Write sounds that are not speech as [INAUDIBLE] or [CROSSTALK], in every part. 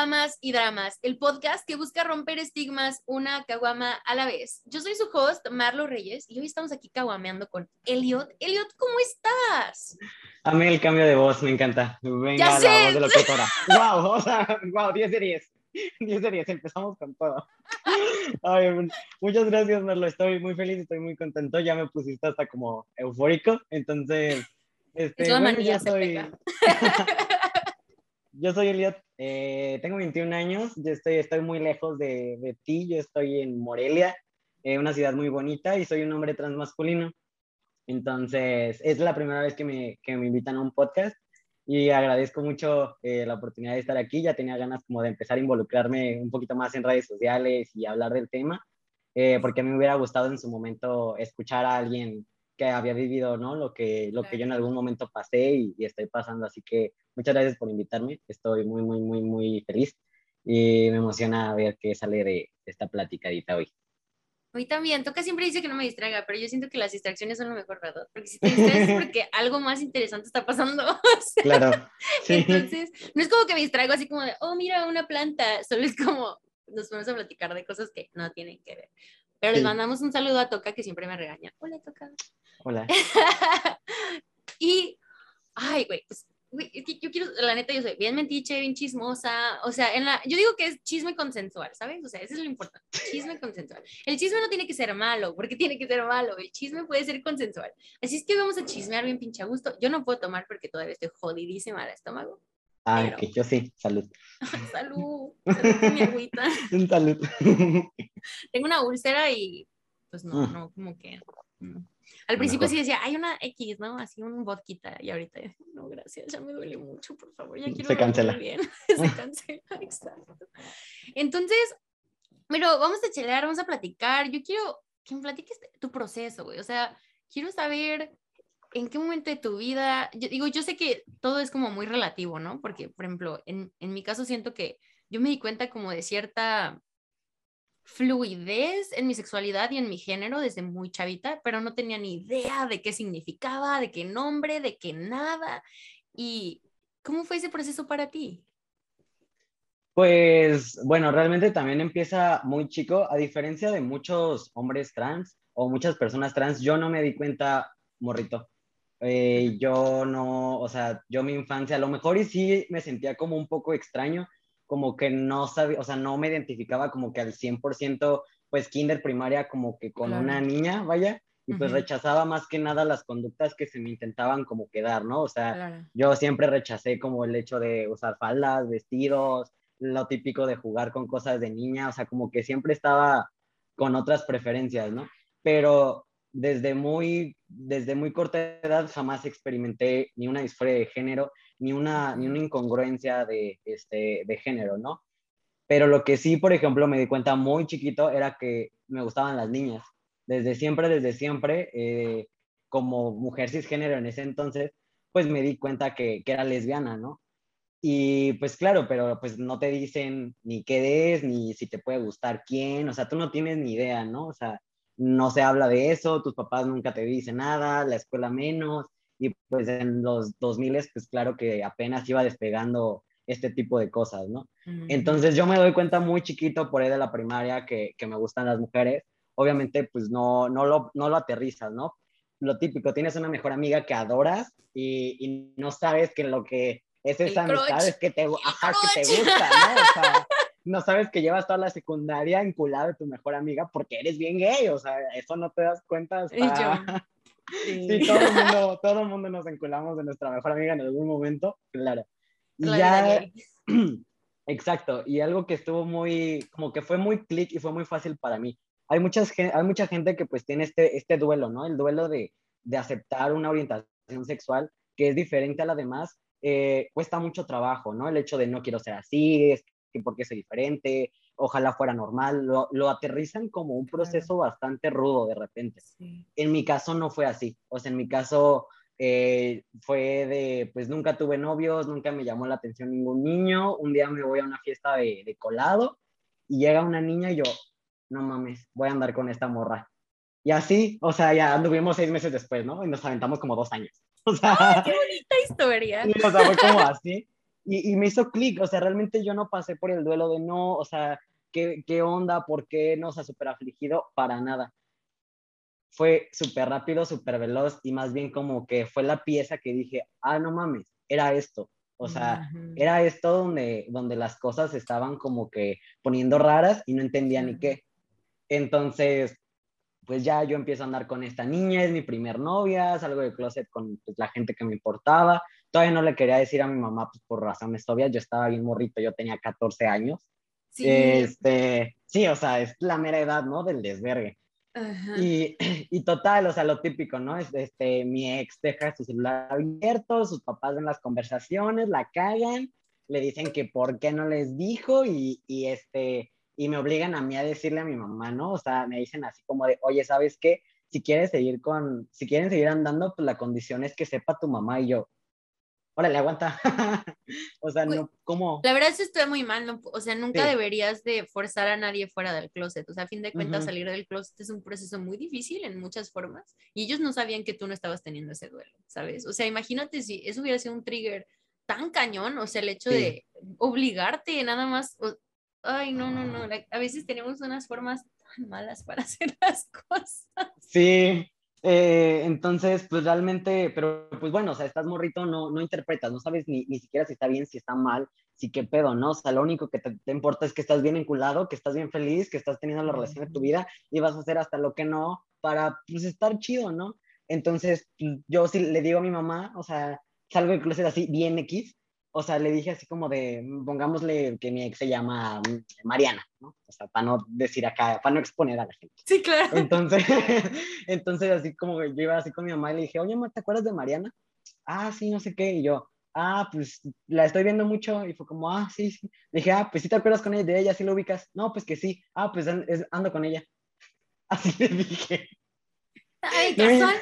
Caguamas y Dramas, el podcast que busca romper estigmas una caguama a la vez. Yo soy su host, Marlo Reyes, y hoy estamos aquí caguameando con Elliot. Elliot, ¿cómo estás? A mí el cambio de voz me encanta. Venga, Ya la voz de locutora. ¡Wow! [LAUGHS] O sea, wow, 10 de 10. 10 de 10, empezamos con todo. Ay, muchas gracias, Marlo. Estoy muy feliz, estoy muy contento. Ya me pusiste hasta como eufórico. Entonces, este, Es bueno, yo soy. [LAUGHS] yo soy Elliot, eh, tengo 21 años, yo estoy, estoy muy lejos de, de ti, yo estoy en Morelia, eh, una ciudad muy bonita y soy un hombre transmasculino. Entonces, es la primera vez que me, que me invitan a un podcast y agradezco mucho eh, la oportunidad de estar aquí. Ya tenía ganas como de empezar a involucrarme un poquito más en redes sociales y hablar del tema, eh, porque a mí me hubiera gustado en su momento escuchar a alguien que había vivido, ¿no? Lo que, lo que yo en algún momento pasé y, y estoy pasando. Así que muchas gracias por invitarme. Estoy muy, muy, muy, muy feliz y me emociona ver qué sale de, esta platicadita hoy. Hoy también, Toca siempre dice que no me distraiga, pero yo siento que las distracciones son lo mejor, ¿verdad? Porque si te distraes es porque [LAUGHS] algo más interesante está pasando. [LAUGHS] O sea, Claro. Sí. Entonces, no es como que me distraigo así como de, oh, mira una planta, solo es como nos ponemos a platicar de cosas que no tienen que ver. Pero les Sí. mandamos un saludo a Toca que siempre me regaña. Hola, Toca. Hola. [LAUGHS] y, ay, güey, pues, güey, es que yo quiero, la neta, yo soy bien mentiche, bien chismosa, o sea, en la, yo digo que es chisme consensual, ¿sabes? O sea, eso es lo importante, chisme consensual. El chisme no tiene que ser malo, porque tiene que ser malo, el chisme puede ser consensual. Así es que vamos a chismear bien pinche a gusto. Yo no puedo tomar porque todavía estoy jodidísima del estómago. Ah, Pero- que yo sí. Salud. [LAUGHS] Salud, salud mi agüita. [LAUGHS] Salud. Tengo una úlcera y pues no, Mm. no, como que... no. Al principio Mejor. sí decía, hay una X, ¿no? Así un vodka y ahorita, no, gracias, ya me duele mucho, por favor, ya quiero Se cancela. bien. [LAUGHS] [LAUGHS] Se cancela, exacto. Entonces, pero vamos a chelear, vamos a platicar. Yo quiero que me platiques tu proceso, güey. O sea, quiero saber en qué momento de tu vida, yo digo, yo sé que todo es como muy relativo, ¿no? Porque, por ejemplo, en, en mi caso siento que yo me di cuenta como de cierta fluidez en mi sexualidad y en mi género desde muy chavita, pero no tenía ni idea de qué significaba, de qué nombre, de qué nada. ¿Y cómo fue ese proceso para ti? Pues bueno, realmente también empieza muy chico, a diferencia de muchos hombres trans o muchas personas trans, yo no me di cuenta, morrito. Eh, yo no, o sea, yo mi infancia, a lo mejor y sí me sentía como un poco extraño, como que no sabía, o sea, no me identificaba como que al 100%, pues kinder primaria como que con Claro. una niña, vaya, y pues rechazaba más que nada las conductas que se me intentaban como quedar, ¿no? O sea, Claro. yo siempre rechacé como el hecho de usar faldas, vestidos, lo típico de jugar con cosas de niña, o sea, como que siempre estaba con otras preferencias, ¿no? Pero desde muy, desde muy corta edad jamás experimenté ni una disforia de género, ni una, ni una incongruencia de, este, de género, ¿no? Pero lo que sí, por ejemplo, me di cuenta muy chiquito era que me gustaban las niñas. Desde siempre, desde siempre, eh, como mujer cisgénero en ese entonces, pues me di cuenta que, que era lesbiana, ¿no? Y pues claro, pero pues no te dicen ni qué es, ni si te puede gustar quién, o sea, tú no tienes ni idea, ¿no? O sea, no se habla de eso, tus papás nunca te dicen nada, la escuela menos, y pues en los 2000, pues claro que apenas iba despegando este tipo de cosas, ¿no? Entonces yo me doy cuenta muy chiquito por ahí de la primaria que, que me gustan las mujeres. Obviamente pues no, no, lo, no lo aterrizas, ¿no? Lo típico, tienes una mejor amiga que adoras y, y no sabes que lo que es El esa amistad es que te, ajá, que te gusta, ¿no? [LAUGHS] O sea, no sabes que llevas toda la secundaria enculada de tu mejor amiga porque eres bien gay, o sea, eso no te das cuenta hasta... Yo, Sí, todo el mundo, [LAUGHS] todo el mundo nos enculamos de nuestra mejor amiga en algún momento, claro. Y ya, [CLEARS THROAT] exacto, y algo que estuvo muy, como que fue muy clic y fue muy fácil para mí. Hay, muchas, hay mucha gente que pues tiene este, este duelo, ¿no? El duelo de, de aceptar una orientación sexual que es diferente a la demás, eh, cuesta mucho trabajo, ¿no? El hecho de no quiero ser así, es que por qué soy diferente, ojalá fuera normal, lo, lo aterrizan como un proceso bastante rudo de repente Sí. en mi caso no fue así. O sea, en mi caso eh, fue de, pues nunca tuve novios, nunca me llamó la atención ningún niño. Un día me voy a una fiesta de, de colado y llega una niña y yo, no mames, voy a andar con esta morra. Y así, o sea, ya anduvimos seis meses después, ¿no? Y nos aventamos como dos años. [LAUGHS] O sea, ¡Qué bonita historia! Sí, [LAUGHS] o sea, fue como así. y, me hizo clic, o sea, realmente yo no pasé por el duelo de no, o sea, ¿qué, qué onda? ¿Por qué no? O sea, súper afligido, para nada. Fue súper rápido, súper veloz y más bien como que fue la pieza que dije, ah, no mames, era esto. O sea, era esto donde, donde las cosas estaban como que poniendo raras y no entendía ni qué. Entonces, pues ya yo empiezo a andar con esta niña, es mi primer novia, salgo del closet con pues, la gente que me importaba. Todavía no le quería decir a mi mamá pues, por razones obvias, yo estaba bien morrito, yo tenía 14 años. Sí. Este, sí, o sea, es la mera edad, ¿no? Del desvergue. Y, [CLEARS THROAT] y, total, o sea, lo típico, ¿no? Este, mi ex deja su celular abierto, sus papás ven las conversaciones, la cagan, le dicen que por qué no les dijo y, y este, y me obligan a mí a decirle a mi mamá, ¿no? O sea, me dicen así como de, oye, ¿sabes qué? Si quieres seguir con, si quieren seguir andando, pues la condición es que sepa tu mamá y yo, órale, aguanta. [LAUGHS] o sea, no, ¿cómo? La verdad es que estoy muy mal, o sea, nunca deberías de forzar a nadie fuera del closet, o sea, a fin de cuentas salir del closet es un proceso muy difícil en muchas formas y ellos no sabían que tú no estabas teniendo ese duelo, ¿sabes? O sea, imagínate si eso hubiera sido un trigger tan cañón, o sea, el hecho de obligarte nada más, Ay, no, no, no. A veces tenemos unas formas tan malas para [LAUGHS] hacer las cosas. Sí, eh, entonces, pues realmente, pero pues bueno, o sea, estás morrito, no, no interpretas, no sabes ni, ni siquiera si está bien, si está mal, si qué pedo, ¿no? O sea, lo único que te, importa es que estás bien enculado, que estás bien feliz, que estás teniendo la relación de tu vida y vas a hacer hasta lo que no para, pues, estar chido, ¿no? Entonces, pues, yo sí le digo a mi mamá, o sea, salgo del closet así, bien X, o sea, le dije así como de, pongámosle que mi ex se llama mm, Mariana, ¿no? O sea, para no decir acá, para no exponer a la gente. Sí, claro. Entonces, [LAUGHS] entonces así como yo iba así con mi mamá y le dije, oye, mamá, ¿te acuerdas de Mariana? Ah, sí, no sé qué. Y yo, ah, pues la estoy viendo mucho. Y fue como, ah, sí, sí. Le dije, ah, pues sí te acuerdas con ella, de ella, sí lo ubicas. No, pues que sí. Ah, pues ando con ella. [LAUGHS] Así le dije. Ay, casual.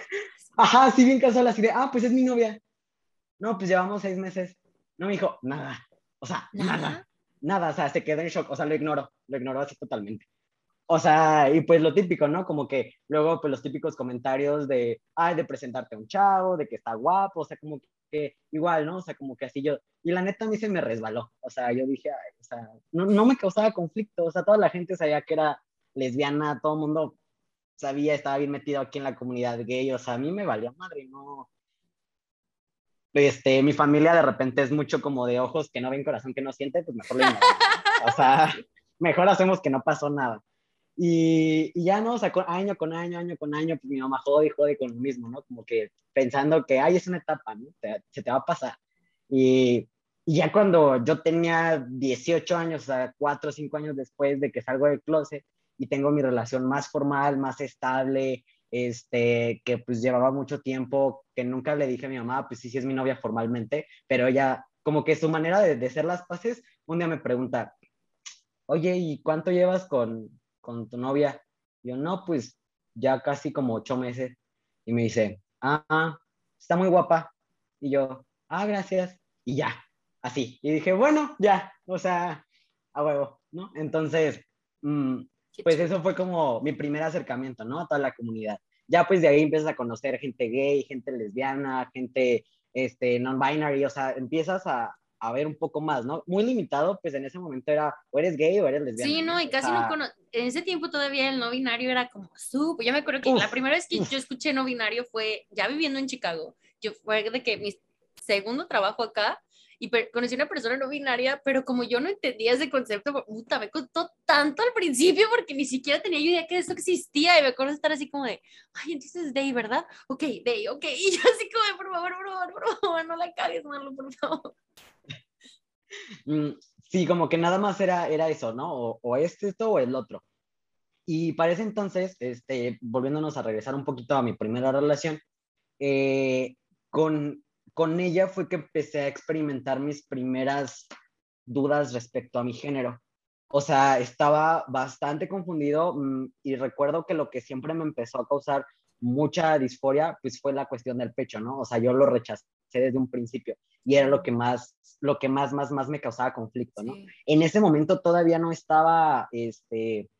Ajá, sí, bien casual, así de, ah, pues es mi novia. No, pues llevamos seis meses. No me dijo nada. O sea, nada. nada. O sea, se quedó en shock. O sea, lo ignoró. Lo ignoró así totalmente. O sea, y pues lo típico, ¿no? Como que luego, pues los típicos comentarios de, ay, de presentarte a un chavo, de que está guapo, o sea, como que igual, ¿no? O sea, como que así yo. Y la neta a mí se me resbaló. O sea, yo dije, ay, o sea, no, no me causaba conflicto. O sea, toda la gente sabía que era lesbiana, todo el mundo sabía, estaba bien metido aquí en la comunidad gay. O sea, a mí me valió madre, no este, mi familia de repente es mucho como de ojos que no ven, corazón que no siente, pues mejor lo O sea, [LAUGHS] mejor hacemos que no pasó nada. Y, y, ya no, o sea, año con año, año con año, pues mi mamá jode y jode con lo mismo, ¿no? Como que pensando que, ay, es una etapa, ¿no? se te va a pasar. Y, y, ya cuando yo tenía 18 años, o sea, 4 o 5 años después de que salgo del closet y tengo mi relación más formal, más estable, este, que pues llevaba mucho tiempo, que nunca le dije a mi mamá, pues sí, sí es mi novia formalmente, pero ella, como que su manera de, de hacer las paces, un día me pregunta, oye, ¿y cuánto llevas con, con tu novia? Yo, no, pues ya casi como ocho meses. Y me dice, ah, está muy guapa. Y yo, ah, gracias. Y ya, así. Y dije, bueno, ya, o sea, a huevo, ¿no? Entonces, mmm, pues eso fue como mi primer acercamiento, ¿no? A toda la comunidad. Ya pues de ahí empiezas a conocer gente gay, gente lesbiana, gente este, non-binary, o sea, empiezas a, a ver un poco más, ¿no? Muy limitado, pues en ese momento era o eres gay o eres lesbiana. Sí, no, y casi no cono en ese tiempo todavía el no binario era como súper, yo me acuerdo que la primera vez que yo escuché no binario fue ya viviendo en Chicago, yo fue de que mi segundo trabajo acá, y conocí una persona no binaria, pero como yo no entendía ese concepto, puta, me costó tanto al principio porque ni siquiera tenía idea que eso existía y me acuerdo estar así como de, ay, entonces es Day, ¿verdad? Ok, Day, ok, [LAUGHS] y yo así como de, por favor, por favor, por favor, no la cagues, Marlo, por favor. [LAUGHS] Mm, sí, como que nada más era, era eso, ¿no? O, o es esto o el otro. Y para ese entonces, este, volviéndonos a regresar un poquito a mi primera relación, eh, con con ella fue que empecé a experimentar mis primeras dudas respecto a mi género. O sea, estaba bastante confundido mm, y recuerdo que lo que siempre me empezó a causar mucha disforia, pues fue la cuestión del pecho, ¿no? O sea, yo lo rechacé desde un principio y era lo que más, lo que más, más, más me causaba conflicto, ¿no? En ese momento todavía no estaba, este,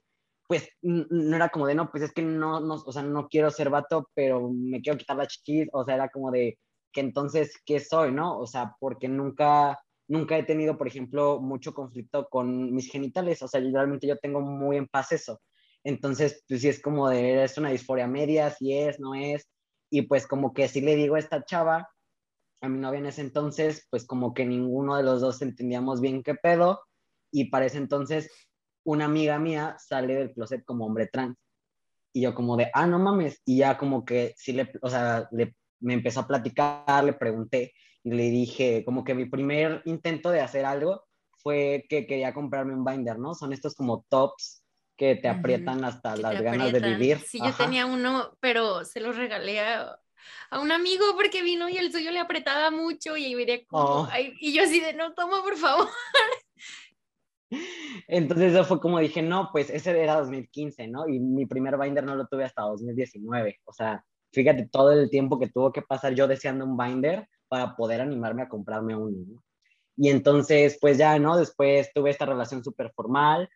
pues no era como de, no, pues es que no, no, o sea, no quiero ser vato, pero me quiero quitar la chiquis, o sea, era como de, que entonces, ¿qué soy, no? O sea, porque nunca, nunca he tenido, por ejemplo, mucho conflicto con mis genitales, o sea, realmente yo tengo muy en paz eso. Entonces, pues sí es como de, es una disforia media, si es, no es, y pues como que si le digo a esta chava, a mi novia en ese entonces, pues como que ninguno de los dos entendíamos bien qué pedo, y para ese entonces una amiga mía sale del closet como hombre trans. Y yo como de, ah, no mames, y ya como que sí le, o sea, le, me empezó a platicar, le pregunté, y le dije, como que mi primer intento de hacer algo fue que quería comprarme un binder, ¿no? Son estos como tops que te aprietan hasta las ganas de vivir. Sí, yo tenía uno, pero se lo regalé a, a, un amigo porque vino y el suyo le apretaba mucho y ahí como, oh. y yo así de, no, toma por favor. [LAUGHS] Entonces eso fue como dije, no, pues ese era 2015, ¿no? Y mi primer binder no lo tuve hasta 2019. O sea, fíjate todo el tiempo que tuvo que pasar yo deseando un binder para poder animarme a comprarme uno, ¿no? Y entonces, pues ya, ¿no? Después tuve esta relación súper formal,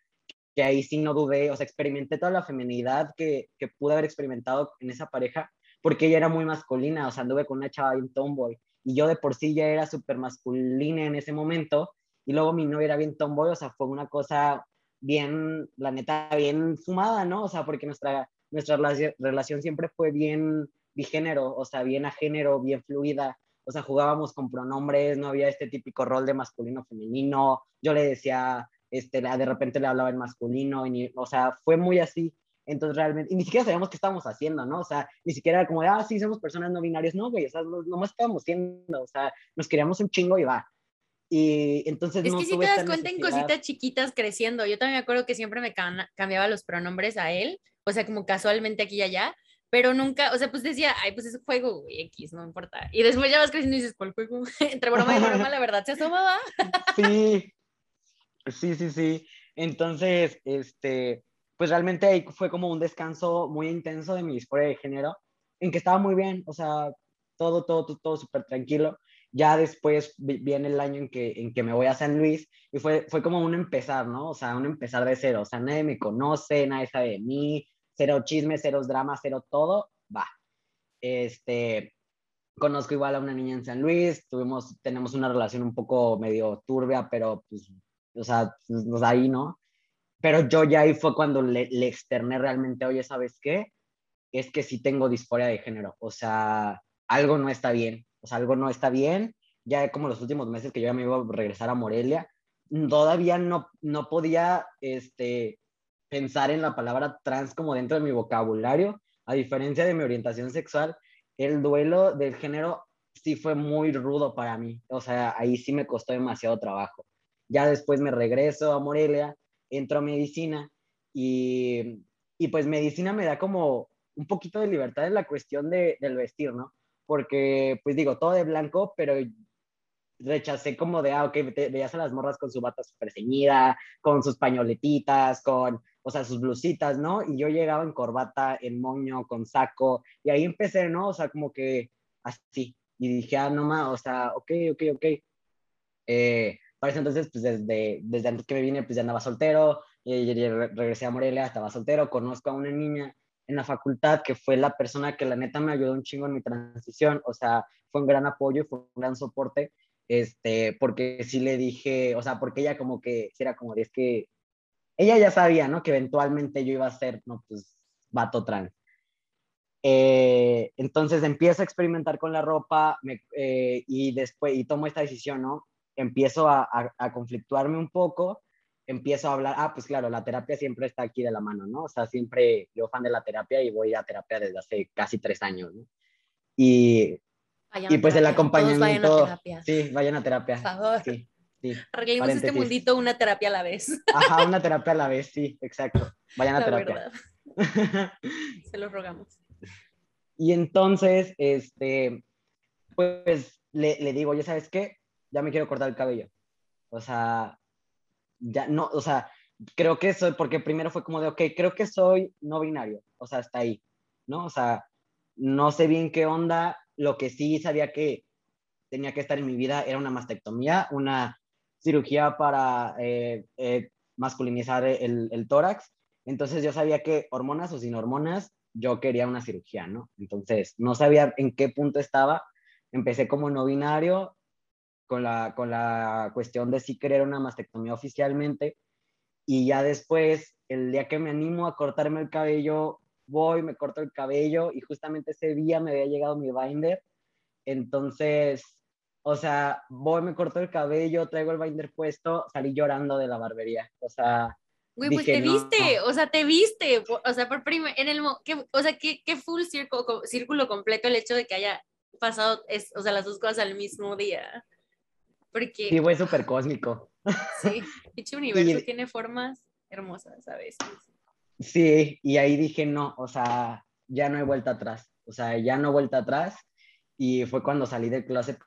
que ahí sí no dudé, o sea, experimenté toda la feminidad que, que pude haber experimentado en esa pareja, porque ella era muy masculina, o sea, anduve con una chava bien tomboy, y yo de por sí ya era súper masculina en ese momento, y luego mi novia era bien tomboy, o sea, fue una cosa bien, la neta, bien fumada, ¿no? O sea, porque nuestra, nuestra relación siempre fue bien bigénero, o sea, bien a género, bien fluida, o sea, jugábamos con pronombres, no había este típico rol de masculino-femenino, yo le decía, este, de repente le hablaba en masculino, y o sea, fue muy así. Entonces realmente, y ni siquiera sabíamos qué estábamos haciendo, ¿no? O sea, ni siquiera era como de, ah, sí, somos personas no binarias, no, güey, o sea, nomás estábamos siendo, o sea, nos queríamos un chingo y va. Y entonces... Es que si te das cuenta en cositas chiquitas creciendo. Yo también me acuerdo que siempre me cambiaba los pronombres a él, o sea, como casualmente aquí y allá, pero nunca, o sea, pues decía, ay, pues es juego, güey, X, no importa. Y después ya vas creciendo y dices, ¿cuál juego? [LAUGHS] Entre broma y broma, la verdad se asomaba. [LAUGHS] sí, sí, sí, sí. Entonces, este, pues realmente ahí fue como un descanso muy intenso de mi disforia de género, en que estaba muy bien, o sea, todo, todo, todo, todo súper tranquilo. Ya después viene el año en que, en que me voy a San Luis y fue, fue como un empezar, ¿no? O sea, un empezar de cero. O sea, nadie me conoce, nadie sabe de mí, cero chismes, cero dramas, cero todo, va. Este, conozco igual a una niña en San Luis, tuvimos, tenemos una relación un poco medio turbia, pero pues, o sea, pues, ahí, ¿no? Pero yo ya ahí fue cuando le, le externé realmente, oye, ¿sabes qué? Es que sí tengo disforia de género, o sea, algo no está bien, o sea, algo no está bien. Ya como los últimos meses que yo ya me iba a regresar a Morelia, todavía no, no podía este, pensar en la palabra trans como dentro de mi vocabulario, a diferencia de mi orientación sexual, el duelo del género sí fue muy rudo para mí, o sea, ahí sí me costó demasiado trabajo. Ya después me regreso a Morelia, entro a medicina y, y pues medicina me da como un poquito de libertad en la cuestión de, del vestir, ¿no? Porque, pues digo, todo de blanco, pero rechacé como de, ah, ok, veías a las morras con su bata súper ceñida, con sus pañoletitas, con, o sea, sus blusitas, ¿no? Y yo llegaba en corbata, en moño, con saco, y ahí empecé, ¿no? O sea, como que así, y dije, ah, no más, o sea, ok, ok, ok. Eh, para entonces, pues desde, desde antes que me vine, pues ya andaba soltero, y, regresé a Morelia, estaba soltero, conozco a una niña en la facultad, que fue la persona que la neta me ayudó un chingo en mi transición, o sea, fue un gran apoyo, fue un gran soporte, este, porque sí le dije, o sea, porque ella como que, era como, es que, ella ya sabía, ¿no? Que eventualmente yo iba a ser, no, pues, vato trans. Eh, entonces empiezo a experimentar con la ropa eh, y después, y tomo esta decisión, ¿no? Empiezo a, a, a conflictuarme un poco empiezo a hablar, ah, pues claro, la terapia siempre está aquí de la mano, ¿no? O sea, siempre yo fan de la terapia y voy a terapia desde hace casi tres años, ¿no? Y, y pues el acompañamiento... Vayan a terapia. Sí, vayan a terapia. Por favor. Sí, sí. Arreglemos este mundito una terapia a la vez. Ajá, una terapia a la vez, sí, exacto. Vayan a terapia. [LAUGHS] Se lo rogamos. Y entonces, este, pues le, le digo, ya sabes qué, ya me quiero cortar el cabello. O sea, ya no, o sea, creo que soy, porque primero fue como de, ok, creo que soy no binario, o sea, hasta ahí, ¿no? O sea, no sé bien qué onda, lo que sí sabía que tenía que estar en mi vida era una mastectomía, una cirugía para eh, eh, masculinizar el, el, tórax, entonces yo sabía que hormonas o sin hormonas, yo quería una cirugía, ¿no? Entonces, no sabía en qué punto estaba, empecé como no binario, con la, con la cuestión de si querer una mastectomía oficialmente. Y ya después, el día que me animo a cortarme el cabello, voy, me corto el cabello y justamente ese día me había llegado mi binder. Entonces, o sea, voy, me corto el cabello, traigo el binder puesto, salí llorando de la barbería. O sea, Güey, pues te viste, o sea, te viste, o sea, por primer, en el, que, o sea, qué, qué full círculo, círculo completo el hecho de que haya pasado, es, o sea, las dos cosas al mismo día. Porque... Sí, fue súper cósmico. Sí, dicho [LAUGHS] universo tiene formas hermosas a veces. Sí, y ahí dije, no, o sea, ya no hay vuelta atrás, o sea, ya no vuelta atrás. Y fue cuando salí del closet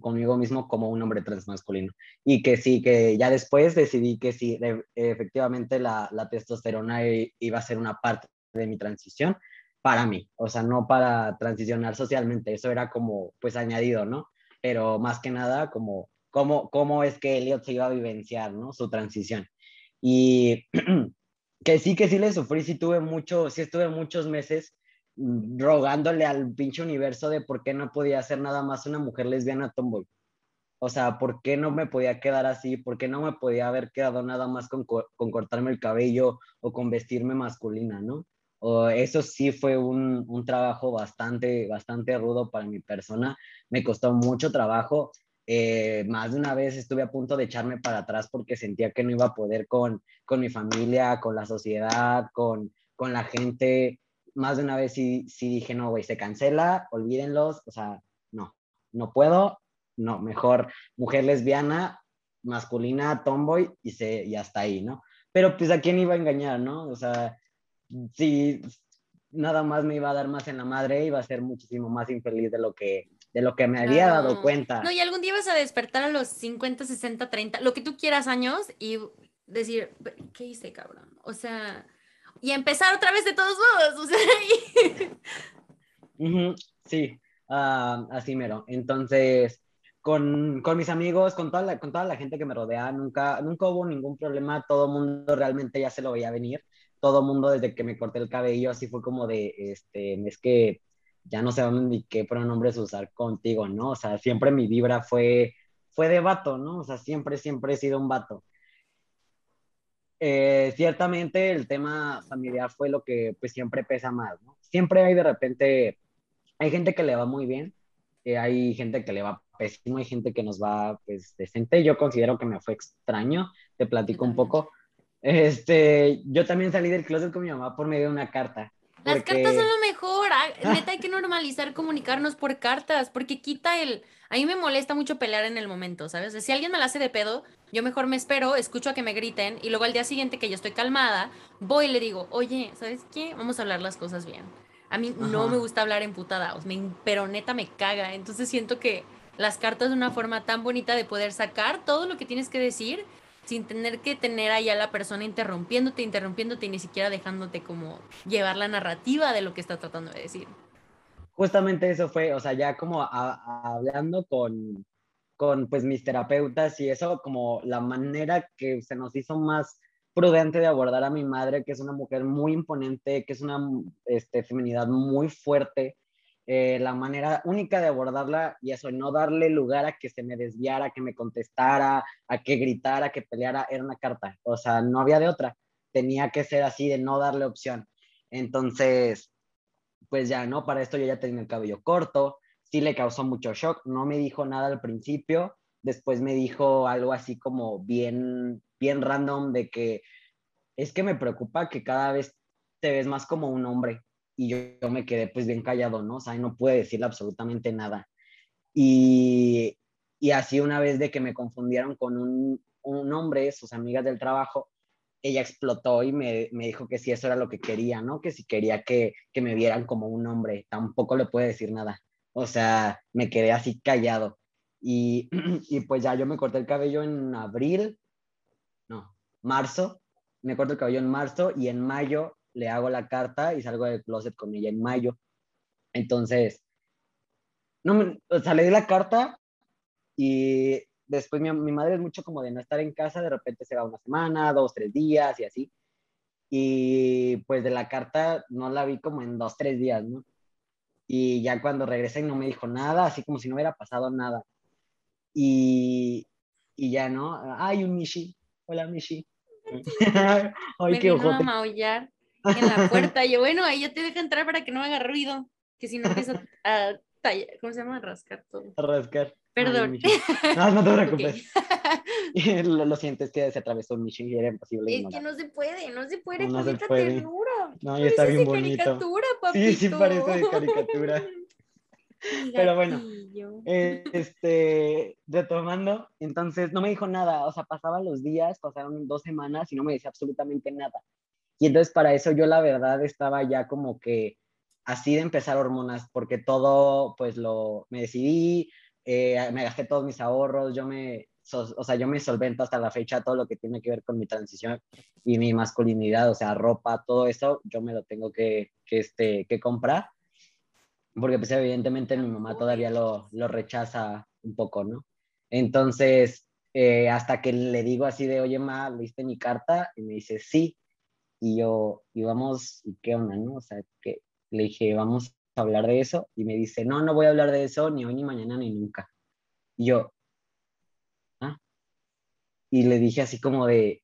conmigo mismo como un hombre transmasculino. Y que sí, que ya después decidí que sí, efectivamente la, la testosterona iba a ser una parte de mi transición para mí, o sea, no para transicionar socialmente, eso era como pues añadido, ¿no? Pero más que nada como cómo, cómo es que Elliot se iba a vivenciar, ¿no? Su transición. Y [CLEARS THROAT] que sí, que sí le sufrí, sí tuve mucho, sí estuve muchos meses rogándole al pinche universo de por qué no podía ser nada más una mujer lesbiana tomboy. O sea, ¿por qué no me podía quedar así? ¿Por qué no me podía haber quedado nada más con, con cortarme el cabello o con vestirme masculina, no? O eso sí fue un, un, trabajo bastante, bastante rudo para mi persona. Me costó mucho trabajo. Eh, más de una vez estuve a punto de echarme para atrás porque sentía que no iba a poder con, con mi familia, con la sociedad, con, con la gente más de una vez sí, sí dije, no, güey, se cancela, olvídenlos, o sea, no, no puedo, no, mejor mujer lesbiana, masculina, tomboy, y, se, y hasta ahí, ¿no? Pero pues a quién iba a engañar, ¿no? O sea, si nada más me iba a dar más en la madre, iba a ser muchísimo más infeliz de lo que, de lo que me había dado cuenta. No, y algún día vas a despertar a los 50, 60, 30, lo que tú quieras años y decir, ¿qué hice, cabrón? O sea, y empezar otra vez de todos modos. O sea, [LAUGHS] Sí, ah, así mero. Entonces, con, con, mis amigos, con toda, la, con toda la gente que me rodea, nunca, nunca hubo ningún problema. Todo el mundo realmente ya se lo veía venir. Todo el mundo desde que me corté el cabello, así fue como de, este, es que ya no sé ni qué pronombres usar contigo, ¿no? O sea, siempre mi vibra fue, fue de vato, ¿no? O sea, siempre, siempre he sido un vato. Eh, ciertamente el tema familiar fue lo que pues siempre pesa más, ¿no? Siempre hay de repente, hay gente que le va muy bien, eh, hay gente que le va pésimo, hay gente que nos va pues decente, yo considero que me fue extraño, te platico un poco. Este, yo también salí del closet con mi mamá por medio de una carta. Las cartas son lo mejor. Ah, neta, hay que normalizar comunicarnos por cartas, porque quita el. A mí me molesta mucho pelear en el momento, ¿sabes? si alguien me la hace de pedo, yo mejor me espero, escucho a que me griten y luego al día siguiente que yo estoy calmada, voy y le digo, oye, ¿sabes qué? Vamos a hablar las cosas bien. A mí no me gusta hablar emputada, me, pero neta me caga. Entonces siento que las cartas son una forma tan bonita de poder sacar todo lo que tienes que decir sin tener que tener allá la persona interrumpiéndote, interrumpiéndote y ni siquiera dejándote como llevar la narrativa de lo que está tratando de decir. Justamente eso fue, o sea, ya como hablando con, con pues mis terapeutas y eso, como la manera que se nos hizo más prudente de abordar a mi madre, que es una mujer muy imponente, que es una este, feminidad muy fuerte, eh, la manera única de abordarla y eso, no darle lugar a que se me desviara, que me contestara, a que gritara, que peleara, era una carta. O sea, no había de otra. Tenía que ser así, de no darle opción. Entonces, pues ya, ¿no? Para esto yo ya tenía el cabello corto, sí le causó mucho shock, no me dijo nada al principio, después me dijo algo así como bien, bien random de que es que me preocupa que cada vez te ves más como un hombre y yo, me quedé pues bien callado, ¿no? O sea, no pude decirle absolutamente nada. Y, y así una vez de que me confundieron con un, un hombre, sus amigas del trabajo, ella explotó y me, me, dijo que si eso era lo que quería, ¿no? Que si quería que, que me vieran como un hombre, tampoco le puede decir nada. O sea, me quedé así callado. Y, [CLEARS THROAT] y pues ya yo me corté el cabello en abril, no, marzo, me corto el cabello en marzo y en mayo le hago la carta y salgo del closet con ella en mayo. Entonces, no me, o sea, le di la carta y después mi, mi, madre es mucho como de no estar en casa, de repente se va una semana, dos, tres días y así. Y pues de la carta no la vi como en dos, tres días, ¿no? Y ya cuando regresé no me dijo nada, así como si no hubiera pasado nada. y, y ya, ¿no? Ay, un Mishi. Hola, Mishi. [LAUGHS] Ay, me qué vino a maullar en la [LAUGHS] puerta. Yo, bueno, ahí yo te dejo entrar para que no haga ruido, que si no empiezo a tallar, ¿cómo se llama? A rascar todo. A rascar. Perdón. no, no te [LAUGHS] preocupes. [LAUGHS] lo, lo, siento, es que se atravesó un Michi y era imposible. Es que no se puede, no se puede no, con esta ternura. No, y está bien bonito. caricatura, papito. Sí, sí parece de caricatura. Pero bueno, eh, este, retomando, entonces no me dijo nada, o sea, pasaban los días, pasaron dos semanas y no me decía absolutamente nada. Y entonces para eso yo la verdad estaba ya como que así de empezar hormonas, porque todo, pues lo, me decidí, eh, me gasté todos mis ahorros, yo me, o sea, yo me solvento hasta la fecha todo lo que tiene que ver con mi transición y mi masculinidad, o sea, ropa, todo eso, yo me lo tengo que, que, este, que comprar porque pues evidentemente mi mamá todavía lo, lo rechaza un poco, ¿no? Entonces, eh, hasta que le digo así de, oye, ma, ¿leíste mi carta? Y me dice, sí. Y yo, y vamos, ¿y qué onda, no? O sea, que le dije, vamos a hablar de eso. Y me dice, no, no voy a hablar de eso ni hoy, ni mañana, ni nunca. Y yo, ¿ah? Y le dije así como de,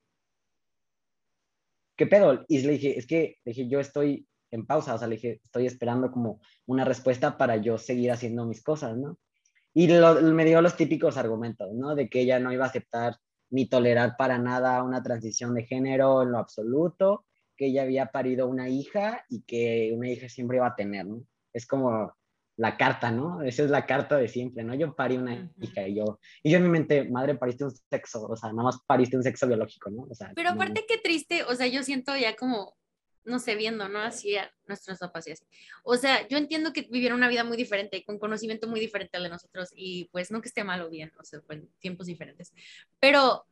¿qué pedo? Y le dije, es que, le dije, yo estoy en pausa, o sea, le dije, estoy esperando como una respuesta para yo seguir haciendo mis cosas, ¿no? Y me dio los típicos argumentos, ¿no? De que ella no iba a aceptar ni tolerar para nada una transición de género en lo absoluto, que ella había parido una hija y que una hija siempre iba a tener, ¿no? Es como la carta, ¿no? Esa es la carta de siempre, ¿no? Yo parí una hija y yo, y yo en mi mente, madre, pariste un sexo, o sea, nada más pariste un sexo biológico, ¿no? O sea, Pero aparte qué triste, o sea, yo siento ya como no sé, viendo, ¿no? Así a nuestros papás y así. O sea, yo entiendo que vivieron una vida muy diferente, y con conocimiento muy diferente al de nosotros, y pues no que esté mal o bien, o sea, tiempos diferentes. Pero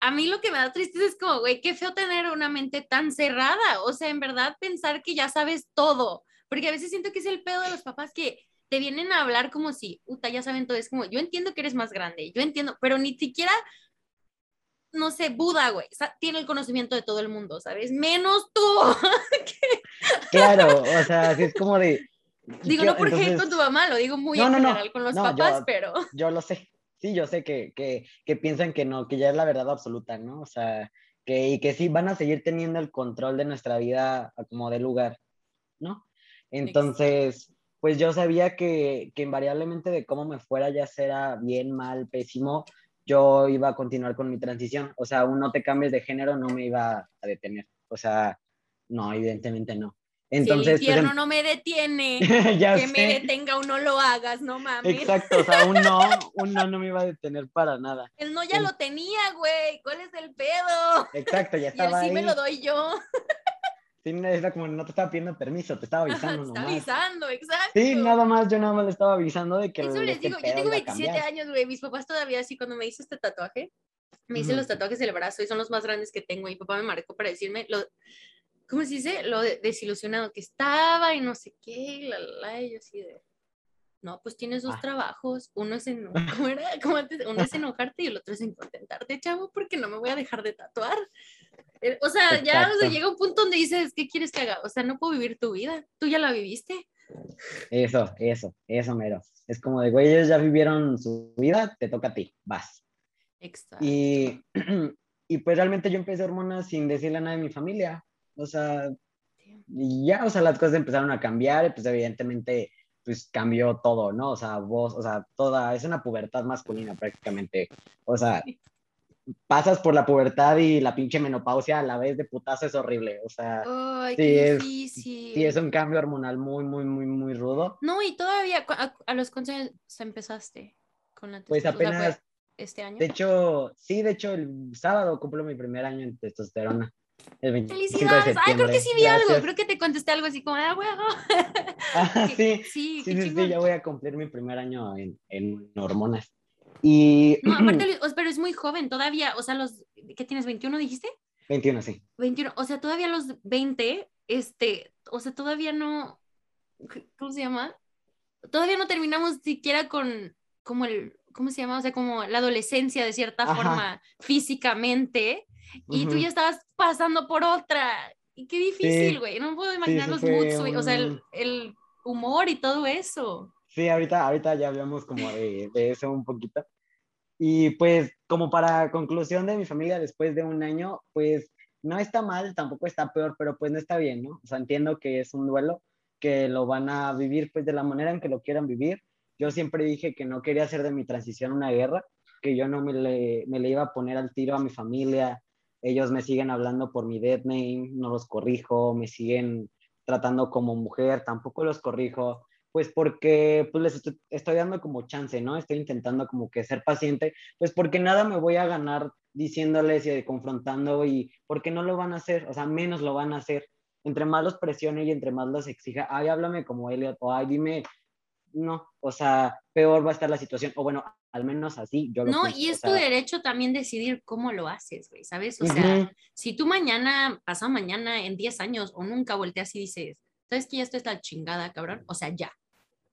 a mí lo que me da tristeza es como, güey, qué feo tener una mente tan cerrada. O sea, en verdad pensar que ya sabes todo. Porque a veces siento que es el pedo de los papás que te vienen a hablar como si, ya saben todo. Es como, yo entiendo que eres más grande, yo entiendo, pero ni siquiera no sé, Buda, güey, tiene el conocimiento de todo el mundo, ¿sabes? Menos tú. [LAUGHS] claro, o sea, es como de... Digo, no por hate con tu mamá, lo digo muy en general con los papás, pero... [LAUGHS] Yo lo sé, sí, yo sé que, que, que, piensan que no, que ya es la verdad absoluta, ¿no? O sea, que, y que sí van a seguir teniendo el control de nuestra vida como de lugar, ¿no? Entonces, pues yo sabía que, que invariablemente de cómo me fuera, ya sea bien, mal, pésimo, yo iba a continuar con mi transición. O sea, un no te cambies de género no me iba a detener. O sea, no, evidentemente no. Entonces, si el pues, infierno no me detiene, [LAUGHS] que me detenga o no lo hagas, no mames. Exacto, o sea, un no, un no no me iba a detener para nada. El no ya lo tenía, güey, ¿cuál es el pedo? Exacto, ya estaba [LAUGHS] y así me lo doy yo. [LAUGHS] Sí, era como no te estaba pidiendo permiso, te estaba avisando. te estaba avisando, exacto. Sí, nada más, yo nada más le estaba avisando de que. Eso les digo, yo tengo 27 años, güey. Mis papás todavía, así cuando me hice este tatuaje, me hice los tatuajes del brazo y son los más grandes que tengo. Mi papá me marcó para decirme lo, ¿cómo se dice? Lo desilusionado que estaba y no sé qué, la, la, y yo así de. No, pues tienes dos ah. trabajos. Uno es, en, [LAUGHS] ¿cómo era? [LAUGHS] ¿Cómo Uno es enojarte y el otro es en contentarte, chavo, porque no me voy a dejar de tatuar. Eh, o sea, ya llega un punto donde dices, ¿qué quieres que haga? O sea, no puedo vivir tu vida. Tú ya la viviste. Eso, eso, eso mero. Es como de, güey, ellos ya vivieron su vida, te toca a ti, vas. Exacto. Y, [CLEARS THROAT] y pues realmente yo empecé hormonas sin decirle a nadie de mi familia. O sea, y ya, o sea, las cosas empezaron a cambiar, pues evidentemente, pues cambió todo, ¿no? O sea, vos, o sea, toda, es una pubertad masculina prácticamente. O sea, pasas por la pubertad y la pinche menopausia a la vez de putazo es horrible. O sea, sí, es, sí, es un cambio hormonal muy, muy, muy, muy rudo. No, y todavía, ¿a, los cuántos años empezaste con la Pues apenas. ¿Este año? De hecho, sí, de hecho, el sábado cumplo mi primer año en testosterona. ¡Felicidades! Ay, creo que sí vi algo. Creo que te contesté algo así como, ah, huevo. [LAUGHS] Ah, [LAUGHS] sí, sí, sí, sí, sí, ya voy a cumplir mi primer año en, en hormonas. Y... No, [CLEARS THROAT] aparte, pero es muy joven todavía, o sea, los, ¿qué tienes? ¿21 dijiste? 21, sí. 21, o sea, todavía los 20, este, o sea, todavía no, ¿cómo se llama? Todavía no terminamos siquiera con, como el, ¿cómo se llama? O sea, como la adolescencia de cierta forma físicamente, y tú ya estabas pasando por otra. Y qué difícil, güey. No puedo imaginar los moods, o sea, el, el humor y todo eso. Sí, ahorita, ahorita ya hablamos como de, de, eso un poquito. Y pues como para conclusión de mi familia después de un año, pues no está mal, tampoco está peor, pero pues no está bien, ¿no? O sea, entiendo que es un duelo, que lo van a vivir pues de la manera en que lo quieran vivir. Yo siempre dije que no quería hacer de mi transición una guerra, que yo no me le, me le iba a poner al tiro a mi familia. Ellos me siguen hablando por mi dead name, no los corrijo, me siguen tratando como mujer, tampoco los corrijo pues porque pues les estoy, dando como chance, ¿no? Estoy intentando como que ser paciente, pues porque nada me voy a ganar diciéndoles y confrontando y porque no lo van a hacer, o sea, menos lo van a hacer. Entre más los presione y entre más los exija, ay, háblame como Elliot, o ay, dime, no, o sea, peor va a estar la situación, o bueno, al menos así yo lo No, y es tu derecho también decidir cómo lo haces, güey, ¿sabes? O sea, si tú mañana, pasado mañana, en 10 años o nunca volteas y dices, ¿sabes que ya esto es la chingada, cabrón? O sea, ya,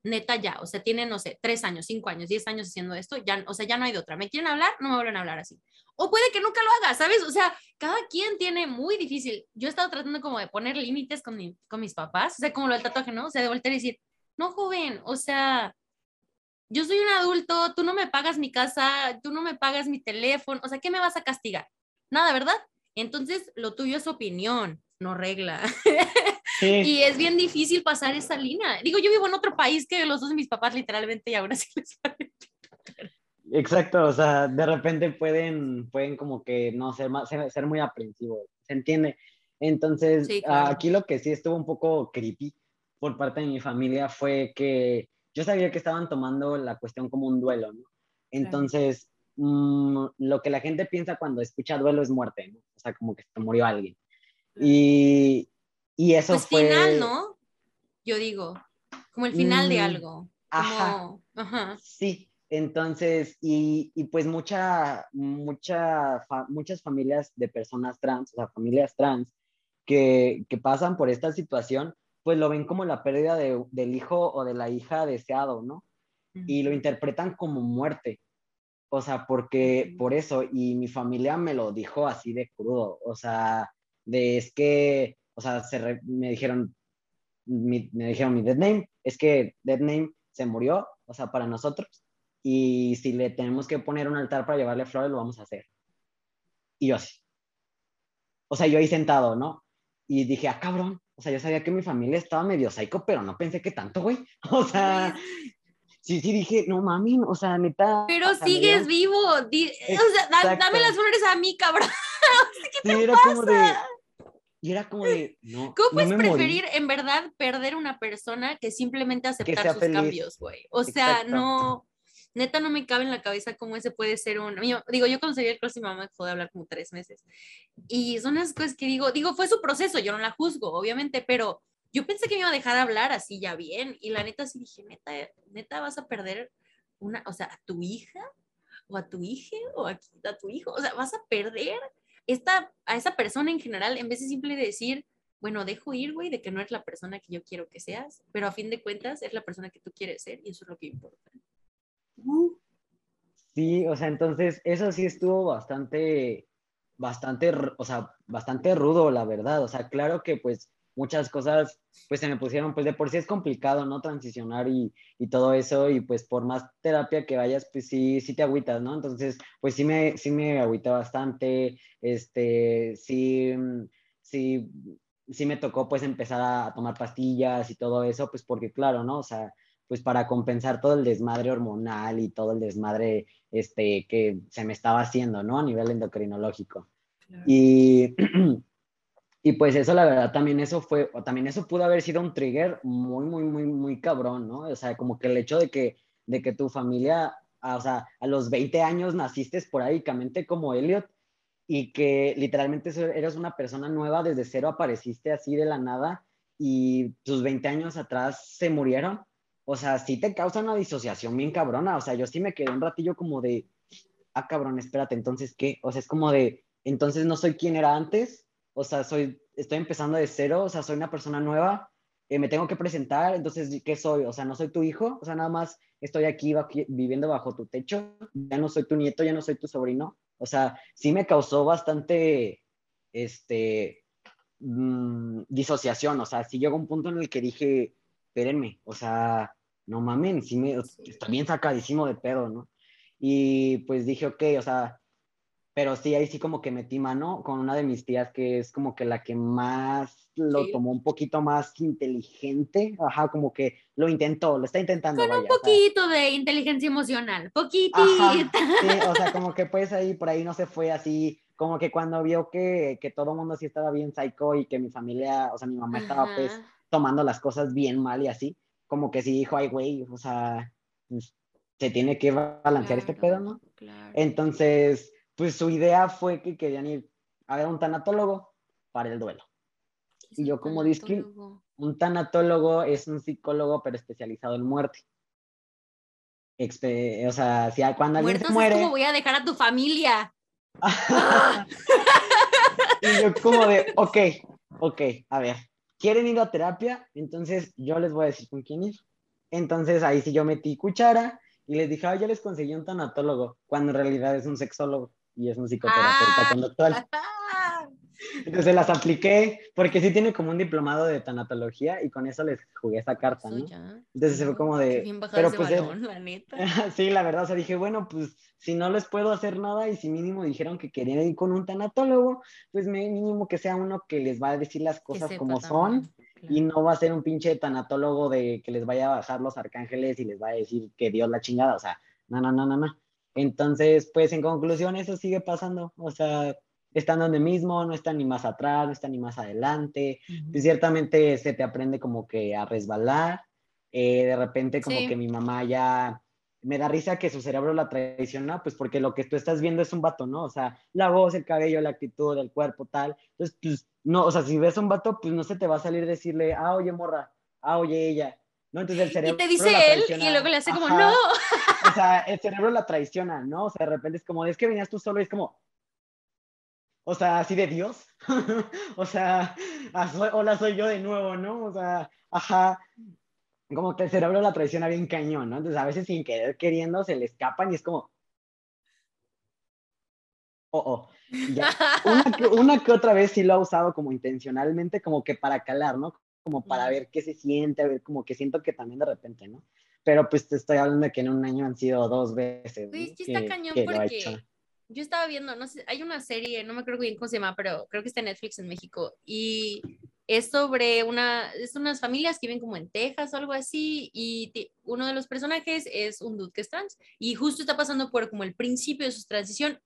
neta ya, o sea, tienen, no sé, tres años, cinco años, diez años haciendo esto, ya, o sea, ya no hay de otra. ¿Me quieren hablar? No me vuelven a hablar así. O puede que nunca lo haga, ¿sabes? O sea, cada quien tiene muy difícil. Yo he estado tratando como de poner límites con, con mis papás, o sea, como lo del tatuaje, ¿no? O sea, de voltear y decir, no, joven, o sea, yo soy un adulto, tú no me pagas mi casa, tú no me pagas mi teléfono, o sea, ¿qué me vas a castigar? Nada, ¿verdad? Entonces, lo tuyo es opinión, no regla. [LAUGHS] Y es bien difícil pasar esa línea. Digo, yo vivo en otro país que los dos de mis papás literalmente y ahora sí [LAUGHS] les Exacto, o sea, de repente pueden, pueden como que no ser, más, ser, muy aprensivos, ¿se entiende? Entonces, aquí lo que sí estuvo un poco creepy por parte de mi familia fue que yo sabía que estaban tomando la cuestión como un duelo, ¿no? Entonces, mm, lo que la gente piensa cuando escucha duelo es muerte, ¿no? O sea, como que se murió alguien. Y, y eso pues fue... final, ¿no? Yo digo, como el final de mm, algo. Ajá. Sí, entonces, y, y, pues mucha, mucha, muchas familias de personas trans, o sea, familias trans, que, que, pasan por esta situación, pues lo ven como la pérdida de, del hijo o de la hija deseado, ¿no? Y lo interpretan como muerte. O sea, porque por eso, y mi familia me lo dijo así de crudo, o sea, de es que o sea, me dijeron, mi, me dijeron mi dead name, es que dead name se murió, o sea, para nosotros, y si le tenemos que poner un altar para llevarle flores, lo vamos a hacer. Y yo así. O sea, yo ahí sentado, ¿no? Y dije, ah, cabrón, o sea, yo sabía que mi familia estaba medio psycho, pero no pensé que tanto, güey. [LAUGHS] O sea, sí, sí dije, no mami, o sea, neta. Pero sigues vivo. o sea, dame las flores a mí, cabrón. [LAUGHS] ¿Qué te era pasa? como de, y era como de, no. ¿Cómo puedes preferir en verdad perder una persona que simplemente aceptar sus cambios, güey? O sea, no, neta no me cabe en la cabeza cómo ese puede ser un, digo, yo conocí el próximo mamá dejó de hablar como tres meses. Y son las cosas que digo, digo, fue su proceso, yo no la juzgo, obviamente, pero yo pensé que me iba a dejar de hablar así ya bien. Y la neta sí dije, neta, neta vas a perder una, o sea, a tu hija o a tu hija o a, a tu hijo, o sea, vas a perder esta, a esa persona en general, en vez de simple decir, bueno, dejo ir, güey, de que no es la persona que yo quiero que seas, pero a fin de cuentas es la persona que tú quieres ser y eso es lo que importa. Sí, o sea, entonces eso sí estuvo bastante, bastante, o sea, bastante rudo, la verdad. O sea, claro que pues muchas cosas pues se me pusieron, pues de por sí es complicado, ¿no? Transicionar y, y, todo eso y pues por más terapia que vayas, pues sí, sí te agüitas, ¿no? Entonces, pues sí me, sí me bastante, este, sí, sí, sí me tocó pues empezar a, tomar pastillas y todo eso, pues porque claro, ¿no? O sea, pues para compensar todo el desmadre hormonal y todo el desmadre, este, que se me estaba haciendo, ¿no? A nivel endocrinológico. Y... [CLEARS THROAT] Y pues eso, la verdad, también eso fue, o también eso pudo haber sido un trigger muy, muy, muy, muy cabrón, ¿no? O sea, como que el hecho de que, de que tu familia, o sea, a los 20 años naciste esporádicamente como Elliot y que literalmente eres una persona nueva, desde cero apareciste así de la nada y tus 20 años atrás se murieron. O sea, sí te causa una disociación bien cabrona. O sea, yo sí me quedé un ratillo como de, ah, cabrón, espérate, entonces, ¿qué? O sea, es como de, entonces no soy quien era antes o sea, soy, estoy empezando de cero, o sea, soy una persona nueva, eh, me tengo que presentar, entonces, ¿qué soy? O sea, no soy tu hijo, o sea, nada más estoy aquí, viviendo bajo tu techo, ya no soy tu nieto, ya no soy tu sobrino, o sea, sí me causó bastante, este, mm, disociación, o sea, sí llegó un punto en el que dije, espérenme, o sea, no mamen, sí me, está bien sacadísimo de pedo, ¿no? Y pues dije, ok, o sea, pero sí, ahí sí como que metí mano con una de mis tías que es como que la que más lo tomó un poquito más inteligente, ajá, como que lo intentó, lo está intentando. Con un poquito de inteligencia emocional, poquitita. sí, o sea, [LAUGHS] como que pues ahí por ahí no se fue así, como que cuando vio que, que todo el mundo sí estaba bien psycho y que mi familia, o sea, mi mamá estaba pues tomando las cosas bien mal y así, como que sí dijo, ay, güey, o sea, pues, se tiene que balancear este pedo, ¿no? Claro. Entonces pues su idea fue que querían ir a ver un tanatólogo para el duelo. Y yo como dije, un tanatólogo es un psicólogo pero especializado en muerte. o sea, si cuando alguien se muere... Es como voy a dejar a tu familia. [LAUGHS] y yo como de, ok, ok, a ver, ¿quieren ir a terapia? Entonces yo les voy a decir con quién ir. Entonces ahí sí yo metí cuchara y les dije, ah, ya les conseguí un tanatólogo, cuando en realidad es un sexólogo y es un psicoterapeuta ah. conductual. [LAUGHS] Entonces las apliqué porque sí tiene como un diplomado de tanatología y con eso les jugué esa carta, ¿no? Entonces se fue como de... pero pues la neta. [LAUGHS] sí, la verdad, o sea, dije, bueno, pues si no les puedo hacer nada y si mínimo dijeron que querían ir con un tanatólogo, pues mínimo que sea uno que les va a decir las cosas como son y no va a ser un pinche tanatólogo de que les vaya a bajar los arcángeles y les va a decir que Dios la chingada, o sea, no, no, no, no, no. Entonces, pues en conclusión, eso sigue pasando. O sea, están donde mismo, no están ni más atrás, no están ni más adelante. Pues, ciertamente se te aprende como que a resbalar. Eh, de repente como que mi mamá ya me da risa que su cerebro la traiciona, pues porque lo que tú estás viendo es un vato, ¿no? O sea, la voz, el cabello, la actitud, el cuerpo, tal. Entonces, pues, no, o sea, si ves un vato, pues no se te va a salir decirle, ah, oye, morra, ah, oye, ella. ¿no? Entonces el cerebro. Y te dice él y luego le hace como, no. O sea, el cerebro la traiciona, ¿no? O sea, de repente es como, es que venías tú solo y es como, o sea, así de Dios. [LAUGHS] o sea, ah, hola, soy yo de nuevo, ¿no? O sea, ajá. Como que el cerebro la traiciona bien cañón, ¿no? Entonces a veces sin querer queriendo se le escapan y es como, oh, oh. Ya. [LAUGHS] Una, que, una que otra vez sí lo ha usado como intencionalmente, como que para calar, ¿no? como para ver qué se siente, a ver, como que siento que también de repente, ¿no? Pero pues te estoy hablando de que en un año han sido dos veces. Pues sí está cañón porque yo estaba viendo, no sé, hay una serie, no me acuerdo bien cómo se llama, pero creo que está en Netflix en México y es sobre una, es unas familias que viven como en Texas o algo así y uno de los personajes es un dude que es trans y justo está pasando por como el principio de su transición,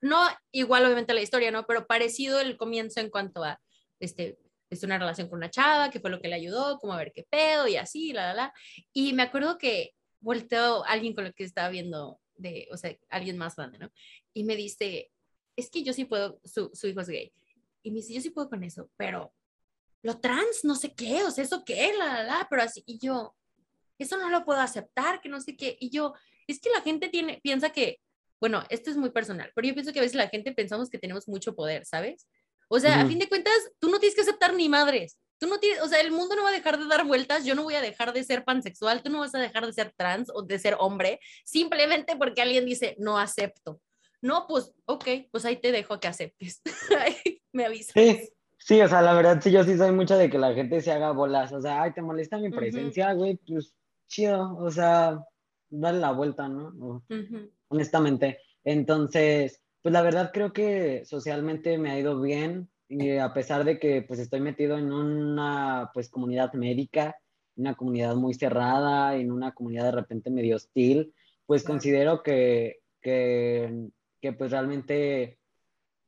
no igual obviamente la historia, ¿no? Pero parecido el comienzo en cuanto a este es una relación con una chava, que fue lo que le ayudó, como a ver qué pedo y así, la, la, la. Y me acuerdo que volteó alguien con el que estaba viendo, de, o sea, alguien más grande, ¿no? Y me dice, es que yo sí puedo, su, su hijo es gay. Y me dice, yo sí puedo con eso, pero lo trans, no sé qué, o sea, eso qué, la, la, la, pero así, y yo, eso no lo puedo aceptar, que no sé qué. Y yo, es que la gente tiene, piensa que, bueno, esto es muy personal, pero yo pienso que a veces la gente pensamos que tenemos mucho poder, ¿sabes? O sea, a fin de cuentas, tú no tienes que aceptar ni madres. Tú no tienes, o sea, el mundo no va a dejar de dar vueltas, yo no voy a dejar de ser pansexual, tú no vas a dejar de ser trans o de ser hombre, simplemente porque alguien dice, no acepto. No, pues, ok, pues ahí te dejo que aceptes. [LAUGHS] Me avisas. Sí, sí, o sea, la verdad, sí, yo sí soy mucha de que la gente se haga bolas. O sea, ay, te molesta mi presencia, güey, pues chido, o sea, dale la vuelta, ¿no? Honestamente. Entonces, pues la verdad creo que socialmente me ha ido bien, y a pesar de que pues estoy metido en una pues comunidad médica, una comunidad muy cerrada, en una comunidad de repente medio hostil, pues considero que, que, que, pues realmente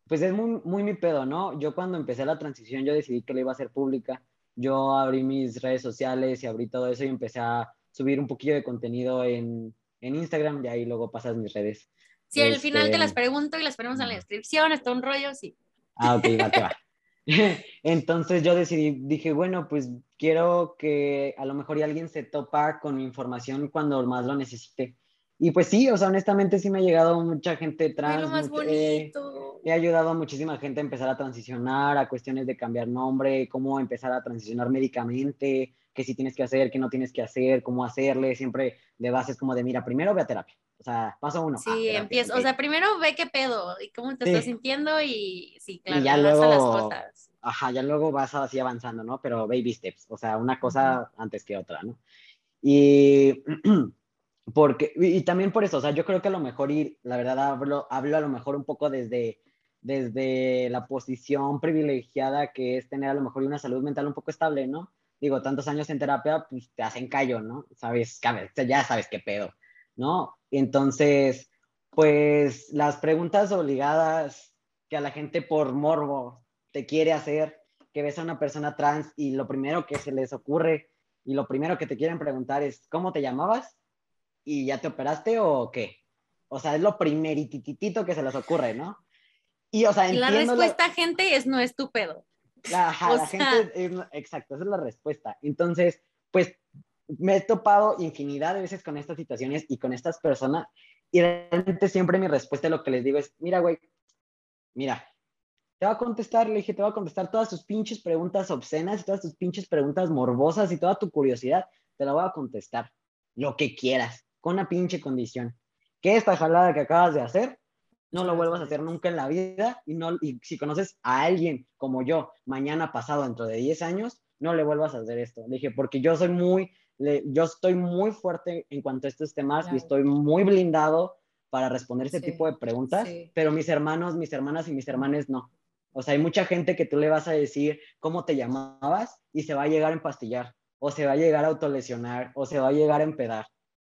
pues es muy, muy mi pedo, ¿no? Yo cuando empecé la transición yo decidí que la iba a hacer pública, yo abrí mis redes sociales y abrí todo eso y empecé a subir un poquillo de contenido en, en Instagram y ahí luego pasas mis redes. Si al final te las este, pregunto y las ponemos en la descripción, está un rollo, sí. Ah, ok, va, va. [LAUGHS] Entonces yo decidí, dije, bueno, pues quiero que a lo mejor alguien se topa con mi información cuando más lo necesite. Y pues sí, o sea, honestamente sí me ha llegado mucha gente trans. Lo más bonito. he ayudado a muchísima gente a empezar a transicionar, a cuestiones de cambiar nombre, cómo empezar a transicionar médicamente, qué sí tienes que hacer, qué no tienes que hacer, cómo hacerle, siempre de base es como de, mira, primero ve a terapia. O sea, paso uno. Sí, ah, empiezo. O sea, primero ve qué pedo y cómo te estás sintiendo y sí, claro, y ya luego, las cosas. Ajá, ya luego vas así avanzando, ¿no? Pero baby steps, o sea, una cosa antes que otra, ¿no? Y, [CLEARS THROAT] porque, y, también por eso, o sea, yo creo que a lo mejor ir, la verdad, hablo, hablo a lo mejor un poco desde, desde la posición privilegiada que es tener a lo mejor una salud mental un poco estable, ¿no? Digo, tantos años en terapia, pues te hacen callo, ¿no? Sabes, ya sabes qué pedo, ¿no? Entonces, pues las preguntas obligadas que a la gente por morbo te quiere hacer, que ves a una persona trans y lo primero que se les ocurre y lo primero que te quieren preguntar es, ¿cómo te llamabas? ¿Y ya te operaste o qué? O sea, es lo primerititito que se les ocurre, ¿no? Y, o sea, La respuesta, gente, es no estúpido. La, [LAUGHS] la gente, exacto, esa es la respuesta. Entonces, pues me he topado infinidad de veces con estas situaciones y con estas personas y realmente siempre mi respuesta lo que les digo es, mira, güey, mira, te va a contestar, le dije, te va a contestar todas tus pinches preguntas obscenas y todas tus pinches preguntas morbosas y toda tu curiosidad, te la voy a contestar, lo que quieras, con una pinche condición. Que esta jalada que acabas de hacer, no lo vuelvas a hacer nunca en la vida y, no, y si conoces a alguien como yo, mañana pasado, dentro de 10 años, no le vuelvas a hacer esto. Le dije, porque yo soy muy, yo estoy muy fuerte en cuanto a estos temas y estoy muy blindado para responder ese tipo de preguntas, pero mis hermanos, mis hermanas y mis hermanes no. O sea, hay mucha gente que tú le vas a decir cómo te llamabas y se va a llegar a empastillar, o se va a llegar a autolesionar, o se va a llegar a empedar.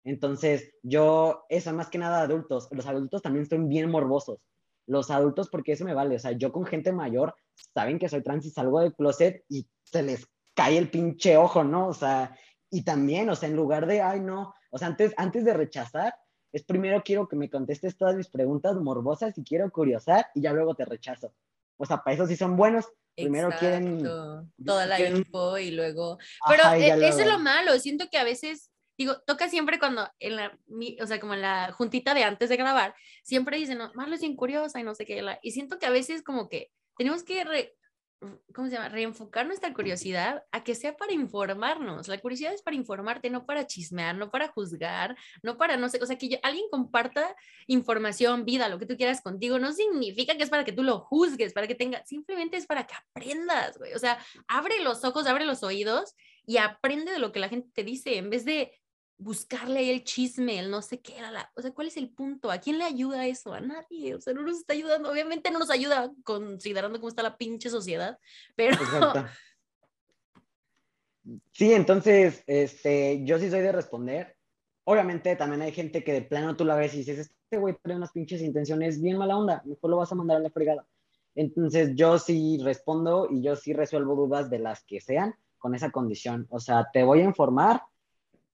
Entonces, yo, eso más que nada adultos, los adultos también son bien morbosos. Los adultos, porque eso me vale, o sea, yo con gente mayor, saben que soy trans y salgo del closet y se les cae el pinche ojo, ¿no? O sea, y también, o sea, en lugar de, ay, no, o sea, antes, antes de rechazar, es primero quiero que me contestes todas mis preguntas morbosas y quiero curiosar y ya luego te rechazo. O sea, para eso sí son buenos. Primero quieren toda la info y luego. Pero eso es lo malo. Siento que a veces, digo, toca siempre cuando en la, o sea, como en la juntita de antes de grabar, siempre dicen, no, Marlo es bien curiosa y no sé qué. Y siento que a veces como que tenemos que ¿cómo se llama? Reenfocar nuestra curiosidad a que sea para informarnos. La curiosidad es para informarte, no para chismear, no para juzgar, no para, no sé, o sea, que alguien comparta información, vida, lo que tú quieras contigo, no significa que es para que tú lo juzgues, para que tenga, simplemente es para que aprendas, güey. O sea, abre los ojos, abre los oídos y aprende de lo que la gente te dice en vez de buscarle el chisme, el no sé qué era la, o sea, ¿cuál es el punto? ¿A quién le ayuda eso? A nadie, o sea, no nos está ayudando, obviamente no nos ayuda considerando cómo está la pinche sociedad, [LAUGHS] pero... [LAUGHS] Sí, entonces, este, yo sí soy de responder. Obviamente también hay gente que de plano tú la ves y dices, este güey tiene unas pinches intenciones bien mala onda, mejor lo vas a mandar a la fregada. Entonces yo sí respondo y yo sí resuelvo dudas de las que sean con esa condición. O sea, te voy a informar,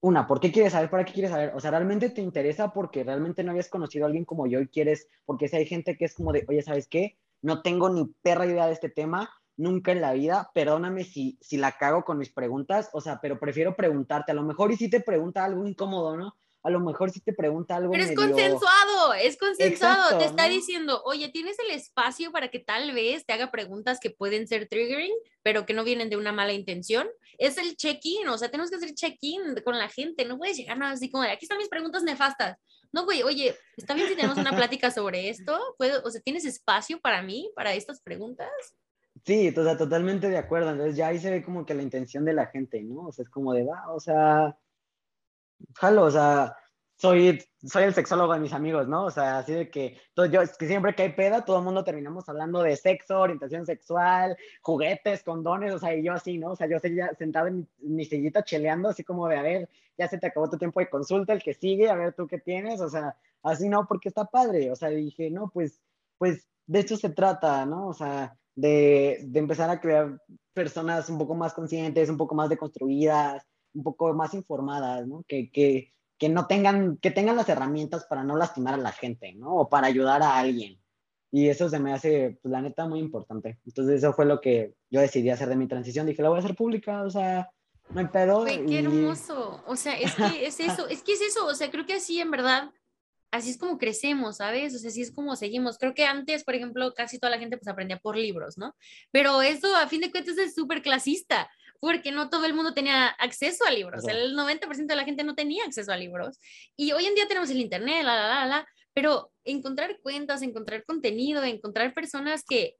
una, ¿por qué quieres saber? ¿Para qué quieres saber? O sea, ¿realmente te interesa porque realmente no habías conocido a alguien como yo y quieres? Porque si hay gente que es como de, oye, ¿sabes qué? No tengo ni perra idea de este tema, nunca en la vida, perdóname si, si la cago con mis preguntas, o sea, pero prefiero preguntarte, a lo mejor y si te pregunta algo incómodo, ¿no? a lo mejor si te pregunta algo. Pero es consensuado, es consensuado. te está diciendo, oye, tienes el espacio para que tal vez te haga preguntas que pueden ser triggering, pero que no vienen de una mala intención. Es el check-in, o sea, tenemos que hacer check-in con la gente. No puedes llegar nada así como de aquí están mis preguntas nefastas. No, güey, oye, ¿está bien si tenemos una plática sobre esto? ¿Puedo, o sea, ¿tienes espacio para mí, para estas preguntas? Sí, o totalmente de acuerdo. Entonces ya ahí se ve como que la intención de la gente, ¿no? O sea, es como de, va, o sea, jalo, o sea, soy, soy el sexólogo de mis amigos, ¿no? O sea, así de que, todo, yo, que siempre que hay peda, todo el mundo terminamos hablando de sexo, orientación sexual, juguetes, condones, o sea, y yo así, ¿no? O sea, yo seguía sentado en mi, sillita cheleando, así como de, a ver, ya se te acabó tu tiempo de consulta, el que sigue, a ver tú qué tienes, o sea, así no, porque está padre, o sea, dije, no, pues, pues de esto se trata, ¿no? O sea, de, de empezar a crear personas un poco más conscientes, un poco más deconstruidas, un poco más informadas, ¿no? Que, que, que, no tengan, que tengan las herramientas para no lastimar a la gente, ¿no? O para ayudar a alguien. Y eso se me hace, pues la neta, muy importante. Entonces eso fue lo que yo decidí hacer de mi transición. Dije, la voy a hacer pública, o sea, no hay pedo. qué hermoso. O sea, es que es eso, [LAUGHS] es que es eso. O sea, creo que así en verdad, así es como crecemos, ¿sabes? O sea, así es como seguimos. Creo que antes, por ejemplo, casi toda la gente pues aprendía por libros, ¿no? Pero eso a fin de cuentas es súper clasista porque no todo el mundo tenía acceso a libros, el 90% de la gente no tenía acceso a libros. Y hoy en día tenemos el Internet, la, la, la, la, pero encontrar cuentas, encontrar contenido, encontrar personas que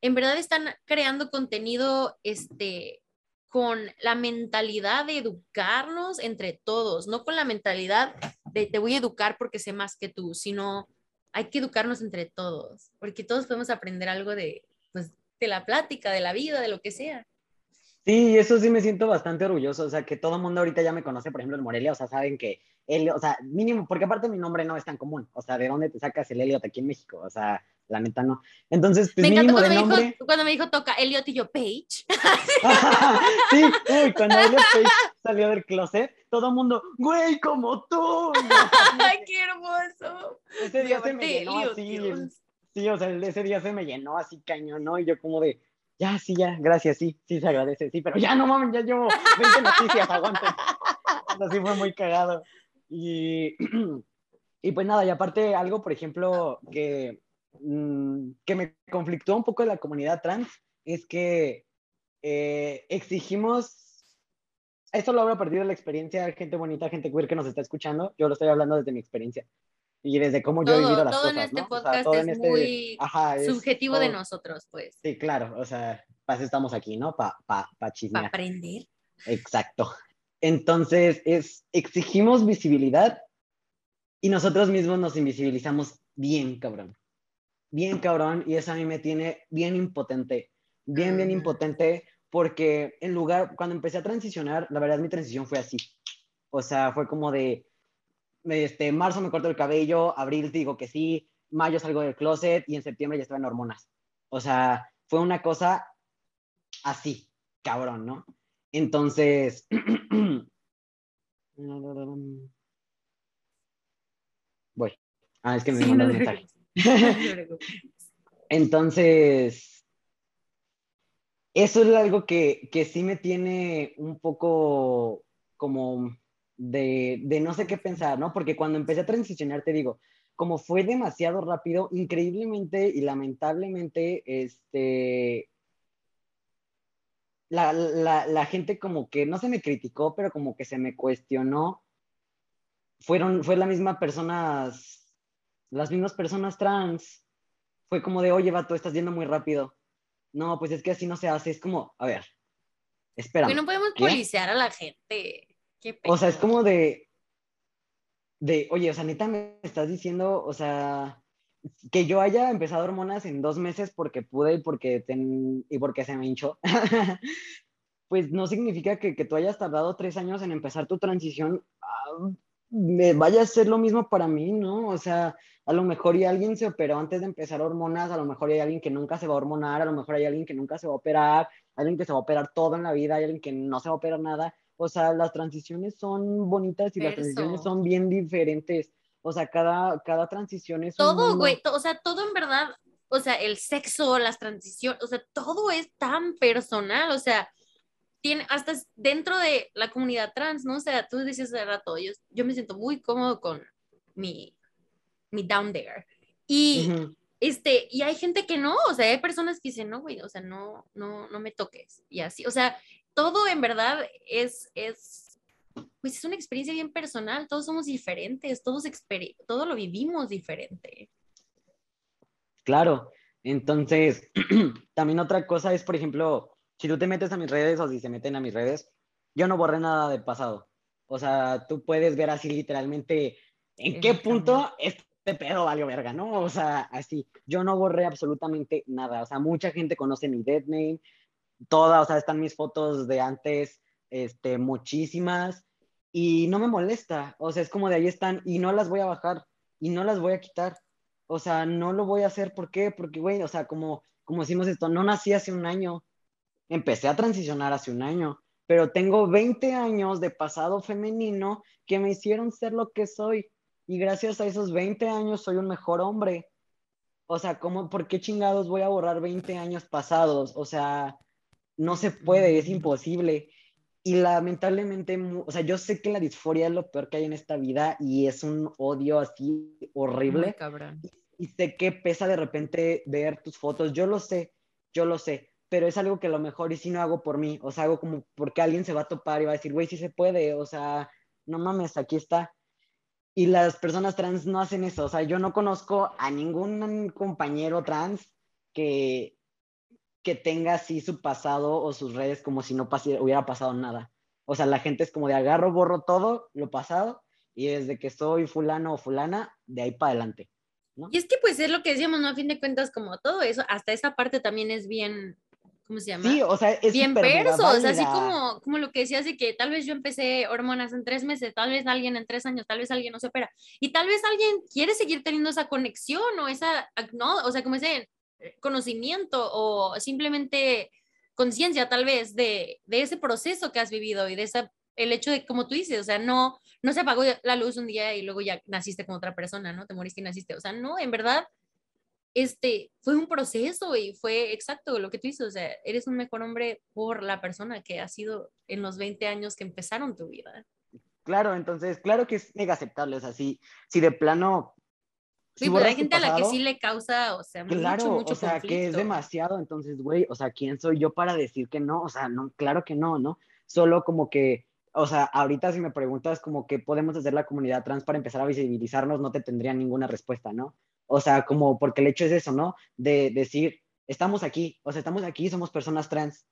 en verdad están creando contenido, este, con la mentalidad de educarnos entre todos, no con la mentalidad de te voy a educar porque sé más que tú, sino hay que educarnos entre todos, porque todos podemos aprender algo de, pues, de la plática, de la vida, de lo que sea. Sí, eso sí me siento bastante orgulloso, o sea, que todo el mundo ahorita ya me conoce, por ejemplo, en Morelia, o sea, saben que él, o sea, mínimo, porque aparte mi nombre no es tan común, o sea, ¿de dónde te sacas el Elliot aquí en México? O sea, la neta no. Entonces, pues, me mínimo cuando, de me nombre... dijo, cuando me dijo toca Elliot y yo, Page. [LAUGHS] sí, uy, cuando Elliot Page salió del closet, todo el mundo, güey, como tú. [LAUGHS] ¡Ay, qué hermoso! Ese día se me llenó así, sí, o sea, ese día se me llenó así cañón, ¿no? Y yo como de, ya, sí, ya, gracias, sí, sí se agradece, sí, pero ya no mames, ya llevo 20 noticias, aguante. Así fue muy cagado. Y, [CLEARS THROAT] y pues nada, y aparte algo, por ejemplo, que, mm, que me conflictó un poco de la comunidad trans, es que eh, exigimos, esto lo partir de la experiencia gente bonita, gente queer que nos está escuchando, yo lo estoy hablando desde mi experiencia y desde cómo yo he vivido las todo cosas. En este ¿no? podcast o sea, es este, muy ajá, es subjetivo todo, de nosotros, pues. Sí, claro, o sea, para eso estamos aquí, ¿no? Para pa, pa chismear. Para aprender. Exacto. Entonces, es, exigimos visibilidad y nosotros mismos nos invisibilizamos bien, cabrón. Bien, cabrón, y eso a mí me tiene bien impotente. Bien, bien impotente, porque en lugar, cuando empecé a transicionar, la verdad mi transición fue así. O sea, fue como de, este, marzo me corto el cabello, abril digo que sí, mayo salgo del closet y en septiembre ya estaba en hormonas. O sea, fue una cosa así, cabrón, ¿no? Entonces, [CLEARS THROAT] voy. Ah, es que me Sí, mandó no un mensaje. [LAUGHS] Entonces, eso es algo que, que sí me tiene un poco como de, de no sé qué pensar, ¿no? Porque cuando empecé a transicionar, te digo, como fue demasiado rápido, increíblemente y lamentablemente, este, la, la, la gente como que no se me criticó, pero como que se me cuestionó. Fueron, fue la misma personas, las mismas personas trans. Fue como de, oye, vato, estás yendo muy rápido. No, pues es que así no se hace. Es como, a ver, espera. Güey, no podemos ¿qué? policiar a la gente. Qué O sea, es como de, de, oye, o sea, neta me estás diciendo, o sea, que yo haya empezado hormonas en dos meses porque pude y porque, ten- y porque se me hinchó, [LAUGHS] pues no significa que, que tú hayas tardado tres años en empezar tu transición, ah, me vaya a ser lo mismo para mí, ¿no? O sea, a lo mejor y alguien se operó antes de empezar hormonas, a lo mejor hay alguien que nunca se va a hormonar, a lo mejor hay alguien que nunca se va a operar, alguien que se va a operar todo en la vida, hay alguien que no se va a operar nada. O sea, las transiciones son bonitas y las transiciones son bien diferentes. O sea, cada, cada transición es Todo, güey, o sea, todo en verdad, o sea, el sexo, las transiciones, o sea, todo es tan personal, o sea, tiene, hasta dentro de la comunidad trans, ¿no? O sea, tú dices hace rato, yo, yo me siento muy cómodo con mi, mi down there. Y, Ujú. este, y hay gente que no, o sea, hay personas que dicen, no, güey, o sea, no, no, no me toques, y así, o sea, todo en verdad es, es, pues es una experiencia bien personal, todos somos diferentes, todos, todo lo vivimos diferente. Claro. Entonces, [CLEARS THROAT] también otra cosa es, por ejemplo, si tú te metes a mis redes o si se meten a mis redes, yo no borré nada del pasado. O sea, tú puedes ver así literalmente en qué punto este pedo valió verga, ¿no? O sea, así. Yo no borré absolutamente nada. O sea, mucha gente conoce mi dead name, toda, o sea, están mis fotos de antes, este, muchísimas, y no me molesta. O sea, es como de ahí están y no las voy a bajar y no las voy a quitar. O sea, no lo voy a hacer. ¿Por qué? Porque, güey, o sea, como, como decimos esto, no nací hace un año. Empecé a transicionar hace un año, pero tengo 20 años de pasado femenino que me hicieron ser lo que soy. Y gracias a esos 20 años soy un mejor hombre. O sea, ¿cómo, ¿por qué chingados voy a borrar 20 años pasados? O sea, no se puede, es imposible. Y lamentablemente, o sea, yo sé que la disforia es lo peor que hay en esta vida y es un odio así horrible cabrón. y sé que pesa de repente ver tus fotos, yo lo sé, yo lo sé, pero es algo que a lo mejor y si no hago por mí, o sea, hago como porque alguien se va a topar y va a decir, güey, sí se puede, o sea, no mames, aquí está. Y las personas trans no hacen eso, o sea, yo no conozco a ningún compañero trans que, que tenga así su pasado o sus redes como si no hubiera pasado nada. O sea, la gente es como de agarro, borro todo lo pasado y desde que soy fulano o fulana, de ahí para adelante. Y es que pues es lo que decíamos, ¿no? A fin de cuentas, como todo eso, hasta esa parte también es bien, ¿cómo se llama? Sí, o sea, es bien perso, o sea, así como, como lo que decías de que tal vez yo empecé hormonas en tres meses, tal vez alguien en tres años, tal vez alguien no se opera, y tal vez alguien quiere seguir teniendo esa conexión o esa, no, o sea, como ese conocimiento o simplemente conciencia tal vez de, de ese proceso que has vivido y de esa el hecho de, como tú dices, o sea, no, no se apagó la luz un día y luego ya naciste con otra persona, ¿no? Te moriste y naciste. O sea, no, en verdad, este, fue un proceso y fue exacto lo que tú dices, o sea, eres un mejor hombre por la persona que has sido en los 20 años que empezaron tu vida. Claro, entonces, claro que es mega aceptable, o sea, si, si de plano... sí, pero hay gente a la que sí le causa, o sea, claro, mucho, mucho o sea, que es demasiado, entonces, güey, o sea, ¿quién soy yo para decir que no? O sea, no, claro que no, ¿no? Solo como que o sea, ahorita si me preguntas como qué podemos hacer la comunidad trans para empezar a visibilizarnos, no te tendría ninguna respuesta, ¿no? O sea, como porque el hecho es eso, ¿no? De decir, estamos aquí, o sea, estamos aquí, somos personas trans.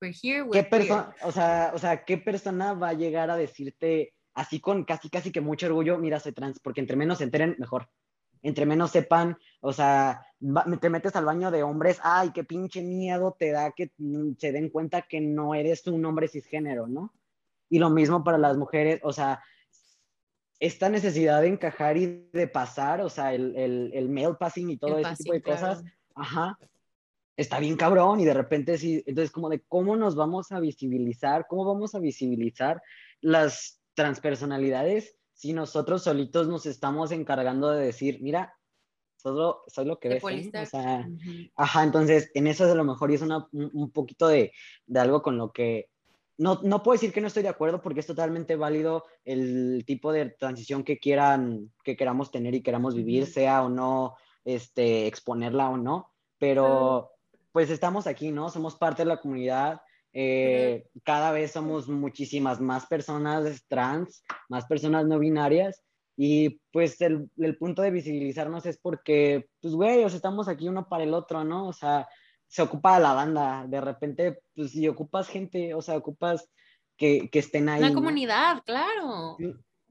We're here, ¿Qué persona, o sea, o sea, qué persona va a llegar a decirte así con casi casi que mucho orgullo, mira, soy trans, porque entre menos se enteren, mejor. Entre menos sepan, o sea, te metes al baño de hombres, ay, qué pinche miedo te da que se den cuenta que no eres un hombre cisgénero, ¿no? Y lo mismo para las mujeres, o sea, esta necesidad de encajar y de pasar, o sea, el, el, el mail passing y todo ese tipo de cosas, ajá, está bien cabrón y de repente sí, entonces como de cómo nos vamos a visibilizar, cómo vamos a visibilizar las transpersonalidades si nosotros solitos nos estamos encargando de decir, mira, solo soy lo que ves. ¿eh? O sea, Ajá, entonces en eso es a lo mejor y es una, un, un, poquito de, de, algo con lo que no, no puedo decir que no estoy de acuerdo porque es totalmente válido el tipo de transición que quieran, que queramos tener y queramos vivir, sea o no, este, exponerla o no, pero pues estamos aquí, ¿no? Somos parte de la comunidad, eh, cada vez somos muchísimas más personas trans, más personas no binarias y pues el, el punto de visibilizarnos es porque, pues güey, o sea, estamos aquí uno para el otro, ¿no? O sea, se ocupa la banda, de repente, pues si ocupas gente, o sea, ocupas que, que estén ahí. Una comunidad, claro.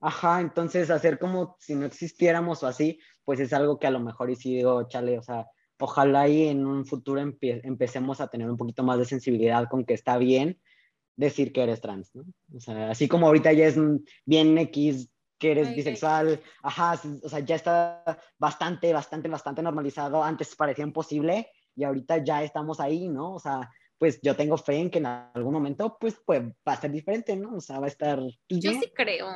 Ajá, entonces hacer como si no existiéramos o así, pues es algo que a lo mejor y si digo, chale, o sea, ojalá ahí en un futuro empecemos a tener un poquito más de sensibilidad con que está bien decir que eres trans, ¿no? O sea, así como ahorita ya es bien X que eres bisexual, ajá, o sea, ya está bastante, bastante, bastante normalizado, antes parecía imposible, y ahorita ya estamos ahí, ¿no? O sea, pues yo tengo fe en que en algún momento, pues, pues va a ser diferente, ¿no? O sea, va a estar... Yo sí creo.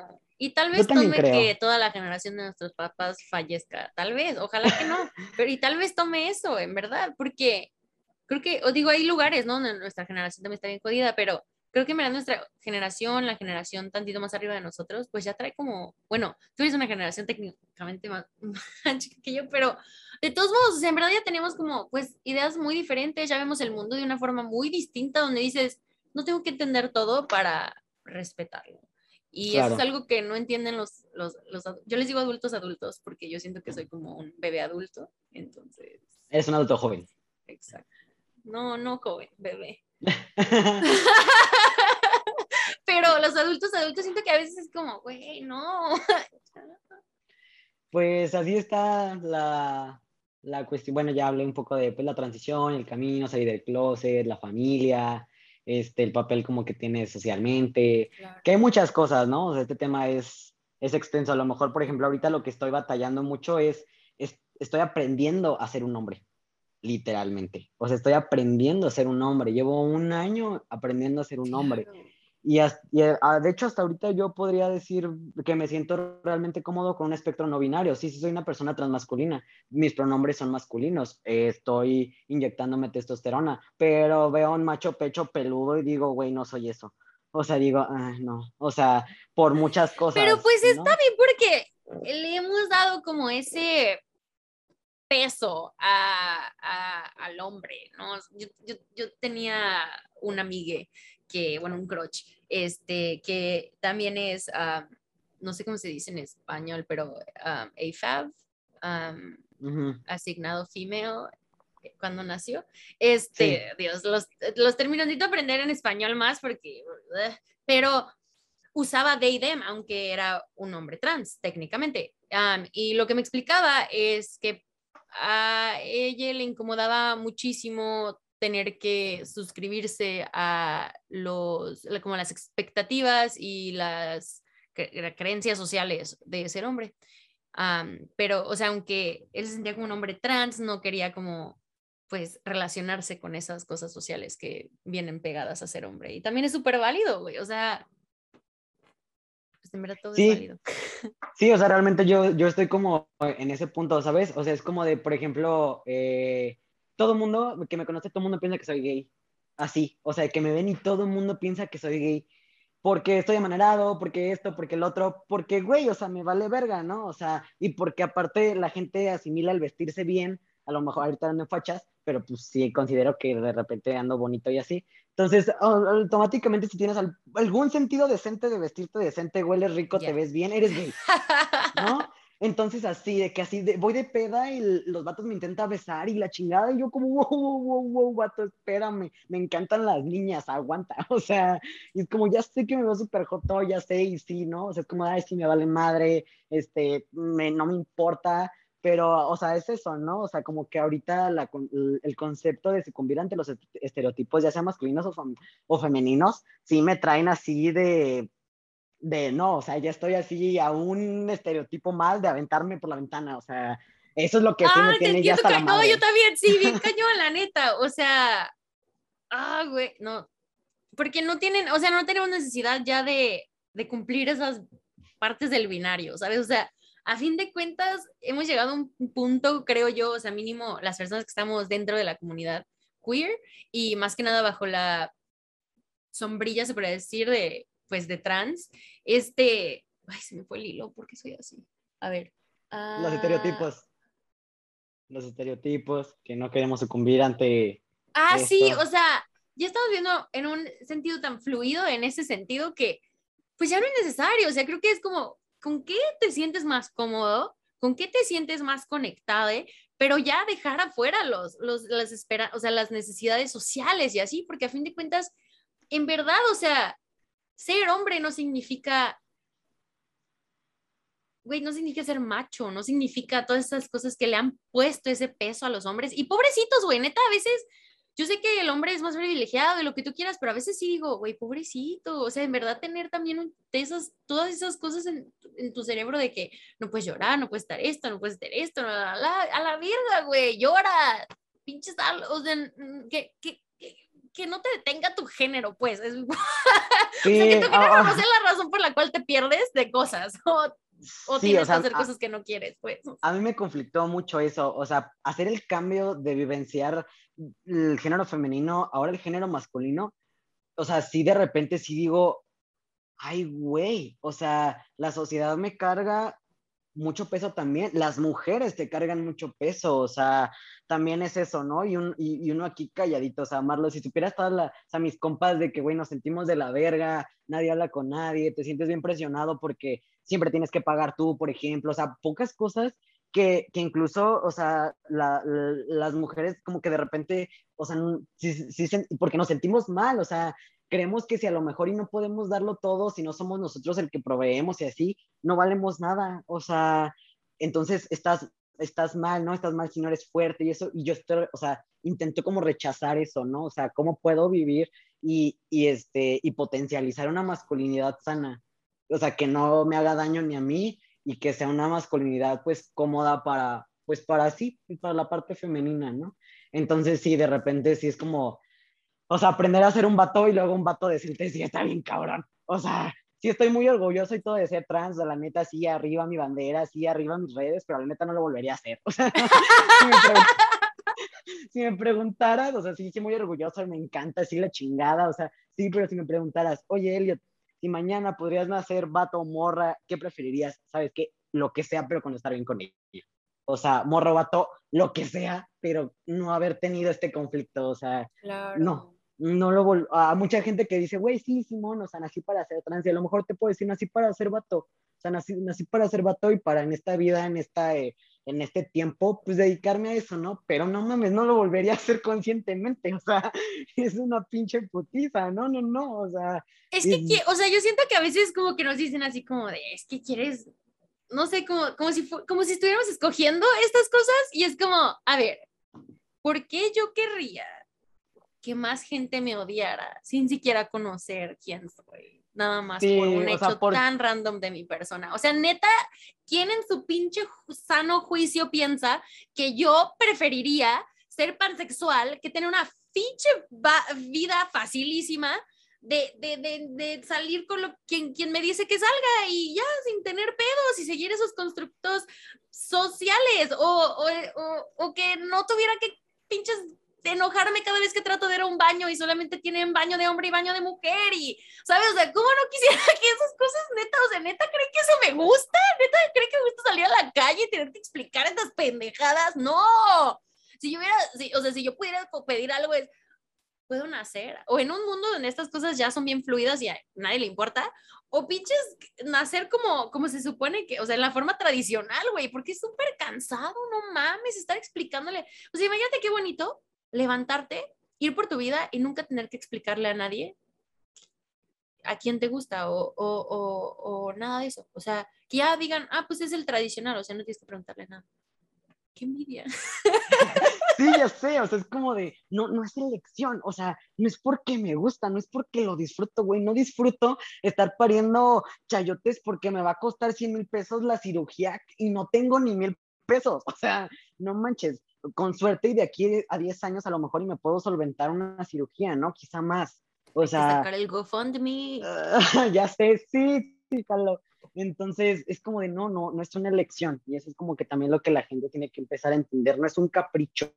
Y tal vez tome que toda la generación de nuestros papás fallezca, tal vez, ojalá que no, [LAUGHS] pero y tal vez tome eso, en verdad, porque creo que, os digo, hay lugares, ¿no? Nuestra generación también está bien jodida, pero creo que mira, nuestra generación, la generación tantito más arriba de nosotros, pues ya trae como, bueno, tú eres una generación técnicamente más, [LAUGHS] chica que yo, pero de todos modos, en verdad ya tenemos como, pues, ideas muy diferentes, ya vemos el mundo de una forma muy distinta, donde dices, no tengo que entender todo para respetarlo. Y eso es algo que no entienden los, los, los, yo les digo adultos adultos, porque yo siento que soy como un bebé adulto, entonces. Eres un adulto joven. Exacto. No, no joven, bebé. [LAUGHS] [LAUGHS] Pero los adultos adultos siento que a veces es como, güey, no. Pues así está la, la, cuestión. Bueno, ya hablé un poco de pues, la transición, el camino, salir del closet, la familia, este, el papel como que tiene socialmente, que hay muchas cosas, ¿no? O sea, este tema es, es extenso. A lo mejor, por ejemplo, ahorita lo que estoy batallando mucho es, es estoy aprendiendo a ser un hombre literalmente. O sea, estoy aprendiendo a ser un hombre. Llevo un año aprendiendo a ser un hombre. Y, ah, de hecho, hasta ahorita yo podría decir que me siento realmente cómodo con un espectro no binario. Sí, sí, soy una persona transmasculina. Mis pronombres son masculinos. estoy inyectándome testosterona, pero veo un macho pecho peludo y digo, güey, no soy eso. O sea, digo, ah, no. O sea, por muchas cosas. Pero pues está bien porque le hemos dado como ese peso a, al hombre, ¿no? Yo, yo, yo, tenía una amiga que, bueno, un crotch, este, que también es, ah, no sé cómo se dice en español, pero um, AFAB, asignado female, cuando nació. Este, Dios, los, los términos necesito aprender en español más porque, pero usaba they, them, aunque era un hombre trans, técnicamente. y lo que me explicaba es que a ella le incomodaba muchísimo tener que suscribirse a los, como las expectativas y las creencias sociales de ser hombre. pero, o sea, aunque él se sentía como un hombre trans, no quería como, pues, relacionarse con esas cosas sociales que vienen pegadas a ser hombre. Y también es súper válido, güey. O sea, pues en verdad todo sí. es válido. [LAUGHS] Sí, o sea, realmente yo, yo estoy como en ese punto, ¿sabes? O sea, es como de, por ejemplo, eh, todo el mundo que me conoce, todo el mundo piensa que soy gay. Así, o sea, que me ven y todo el mundo piensa que soy gay. Porque estoy amanerado, porque esto, porque el otro, porque, güey, o sea, me vale verga, ¿no? O sea, y porque aparte la gente asimila el vestirse bien, a lo mejor ahorita ando fachas, pero pues sí considero que de repente ando bonito y así. Entonces, automáticamente si tienes algún sentido decente de vestirte decente, hueles rico, te ves bien, eres gay, ¿no? [LAUGHS] Entonces así, de que así, de, voy de peda y los vatos me intentan besar y la chingada y yo como, wow, wow, wow, wow, vato, espérame, me encantan las niñas, aguanta, [LAUGHS] o sea, y es como, ya sé que me veo súper joto, ya sé, y sí, ¿no? O sea, es como, ay, sí, me vale madre, este, me, no me importa, pero, o sea, es eso, ¿no? O sea, como que ahorita la, el concepto de sucumbir ante los estereotipos, ya sean masculinos o, o femeninos, sí me traen así de, de, no, o sea, ya estoy así a un estereotipo mal de aventarme por la ventana, o sea, eso es lo que sí me ah, tiene ya hasta la No, yo también, sí, bien cañón, la neta, o sea, ah, güey, no, porque no tienen, o sea, no tenemos necesidad ya de, de cumplir esas partes del binario, ¿sabes? O sea, a fin de cuentas, hemos llegado a un punto, creo yo, o sea, mínimo las personas que estamos dentro de la comunidad queer y más que nada bajo la sombrilla, se puede decir, de, pues, de trans, este, ay, se me fue el hilo, ¿por qué soy así? A ver. Los estereotipos. Los estereotipos, que no queremos sucumbir ante... Ah, sí, o sea, ya estamos viendo en un sentido tan fluido, en ese sentido que, pues ya no es necesario, o sea, creo que es como, con qué te sientes más cómodo, con qué te sientes más conectado, pero ya dejar afuera los, los, las, espera, o sea, las necesidades sociales y así, porque a fin de cuentas, en verdad, o sea, ser hombre no significa, güey, no significa ser macho, no significa todas esas cosas que le han puesto ese peso a los hombres. Y pobrecitos, güey, neta, a veces yo sé que el hombre es más privilegiado de lo que tú quieras, pero a veces sí digo, güey, pobrecito, o sea, en verdad tener también todas esas cosas en, tu cerebro de que no puedes llorar, no puedes estar esto, no puedes estar esto, a la, a la verga, güey, llora, pinches, o sea, que, que no te detenga tu género, pues. Es... Sí, [LAUGHS] o sea, que tu género no sea la razón por la cual te pierdes de cosas. [LAUGHS] O, o tienes que hacer cosas que no quieres, pues. A mí me conflictó mucho eso, o sea, hacer el cambio de vivenciar el género femenino, ahora el género masculino, o sea, sí de repente sí digo, ay, güey, o sea, la sociedad me carga mucho peso también, las mujeres te cargan mucho peso, o sea, también es eso, ¿no? Y, un, y, uno aquí calladito, o sea, Marlo, si supieras todas las, o sea, mis compas de que, güey, nos sentimos de la verga, nadie habla con nadie, te sientes bien presionado porque siempre tienes que pagar tú, por ejemplo, o sea, pocas cosas que, que incluso, o sea, las mujeres como que de repente, o sea, porque nos sentimos mal, o sea, creemos que si a lo mejor y no podemos darlo todo, si no somos nosotros el que proveemos y así, no valemos nada, o sea, entonces estás, estás mal, ¿no? Estás mal si no eres fuerte y eso, y yo estoy, o sea, intento como rechazar eso, ¿no? O sea, ¿cómo puedo vivir y, y, este, y potencializar una masculinidad sana? O sea, que no me haga daño ni a mí y que sea una masculinidad pues cómoda para, pues para sí, para la parte femenina, ¿no? Entonces sí, de repente sí es como, o sea, aprender a ser un vato y luego un vato decirte, sí, está bien cabrón. O sea, sí estoy muy orgulloso y todo de ser trans, de la neta, sí, arriba mi bandera, sí, arriba mis redes, pero la neta no lo volvería a hacer. [LAUGHS] O sea, si, me preguntaras, o sea, sí, sí, muy orgulloso, me encanta, sí, la chingada, o sea, sí, pero si me preguntaras, oye, Elliot, si mañana podrías nacer vato o morra, ¿qué preferirías? ¿Sabes qué? Lo que sea, pero con estar bien con ella. O sea, morro, vato, lo que sea, pero no haber tenido este conflicto, o sea, no, no lo a mucha gente que dice, güey, sí, Simón, o sea, nací para ser trans, y a lo mejor te puedo decir, nací para ser vato, o sea, nací, nací para ser vato y para en esta vida, en esta, eh, en este tiempo, pues dedicarme a eso, ¿no? Pero no mames, no lo volvería a hacer conscientemente, [LAUGHS] o sea, es una pinche putiza, no, no, no, o sea. Es que, o sea, yo siento que a veces como que nos dicen así como de, es que quieres, no sé, como, como, si, como si estuviéramos escogiendo estas cosas y es como, a ver, ¿por qué yo querría que más gente me odiara sin siquiera conocer quién soy? nada más por un hecho tan random de mi persona. O sea, neta, ¿quién en su pinche sano juicio piensa que yo preferiría ser pansexual que tener una pinche vida facilísima de, de, de, de, salir con lo, quien, quien me dice que salga y ya sin tener pedos y seguir esos constructos sociales o, o, o, o que no tuviera que pinches enojarme cada vez que trato de ir a un baño y solamente tienen baño de hombre y baño de mujer y, ¿sabes? O sea, ¿cómo no quisiera [LAUGHS] que esas cosas neta, o sea, neta cree que eso me gusta? ¿Neta cree que me gusta salir a la calle y tener que explicar estas pendejadas? No. Si yo hubiera, o sea, si yo pudiera pedir algo es, puedo nacer, o en un mundo donde estas cosas ya son bien fluidas y a nadie le importa, o pinches nacer como, como se supone que, o sea, en la forma tradicional, güey, porque es súper cansado, no mames, estar explicándole, o sea, imagínate qué bonito levantarte, ir por tu vida y nunca tener que explicarle a nadie a quién te gusta o, o, o, nada de eso. O sea, que ya digan, ah, pues es el tradicional, o sea, no tienes que preguntarle nada. Qué envidia. [LAUGHS] Sí, ya sé, o sea, es como de, no, no es elección, o sea, no es porque me gusta, no es porque lo disfruto, güey, no disfruto estar pariendo chayotes porque me va a costar 100 mil pesos la cirugía y no tengo ni mil pesos, o sea, no manches, con suerte y de aquí a 10 años a lo mejor y me puedo solventar una cirugía, ¿no? Quizá más. O sea, sacar el GoFundMe. [LAUGHS] ya sé, sí, sí, Carlos. Entonces, es como de no, no, no es una elección. Y eso es como que también lo que la gente tiene que empezar a entender. No es un capricho,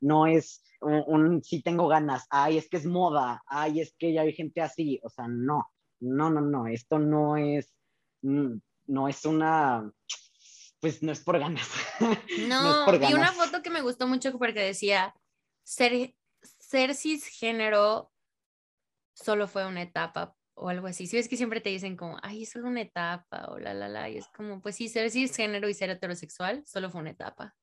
no es un, si tengo ganas, ay, es que es moda, ay, es que ya hay gente así. O sea, no, no, no, no. Esto no es, mm, no es una pues no es por ganas. [LAUGHS] No, y una foto que me gustó mucho porque decía, ser, ser cisgénero solo fue una etapa o algo así. Si ves que siempre te dicen como, ay, es solo una etapa o la, la, la, y es como, pues sí, ser cisgénero y ser heterosexual solo fue una etapa.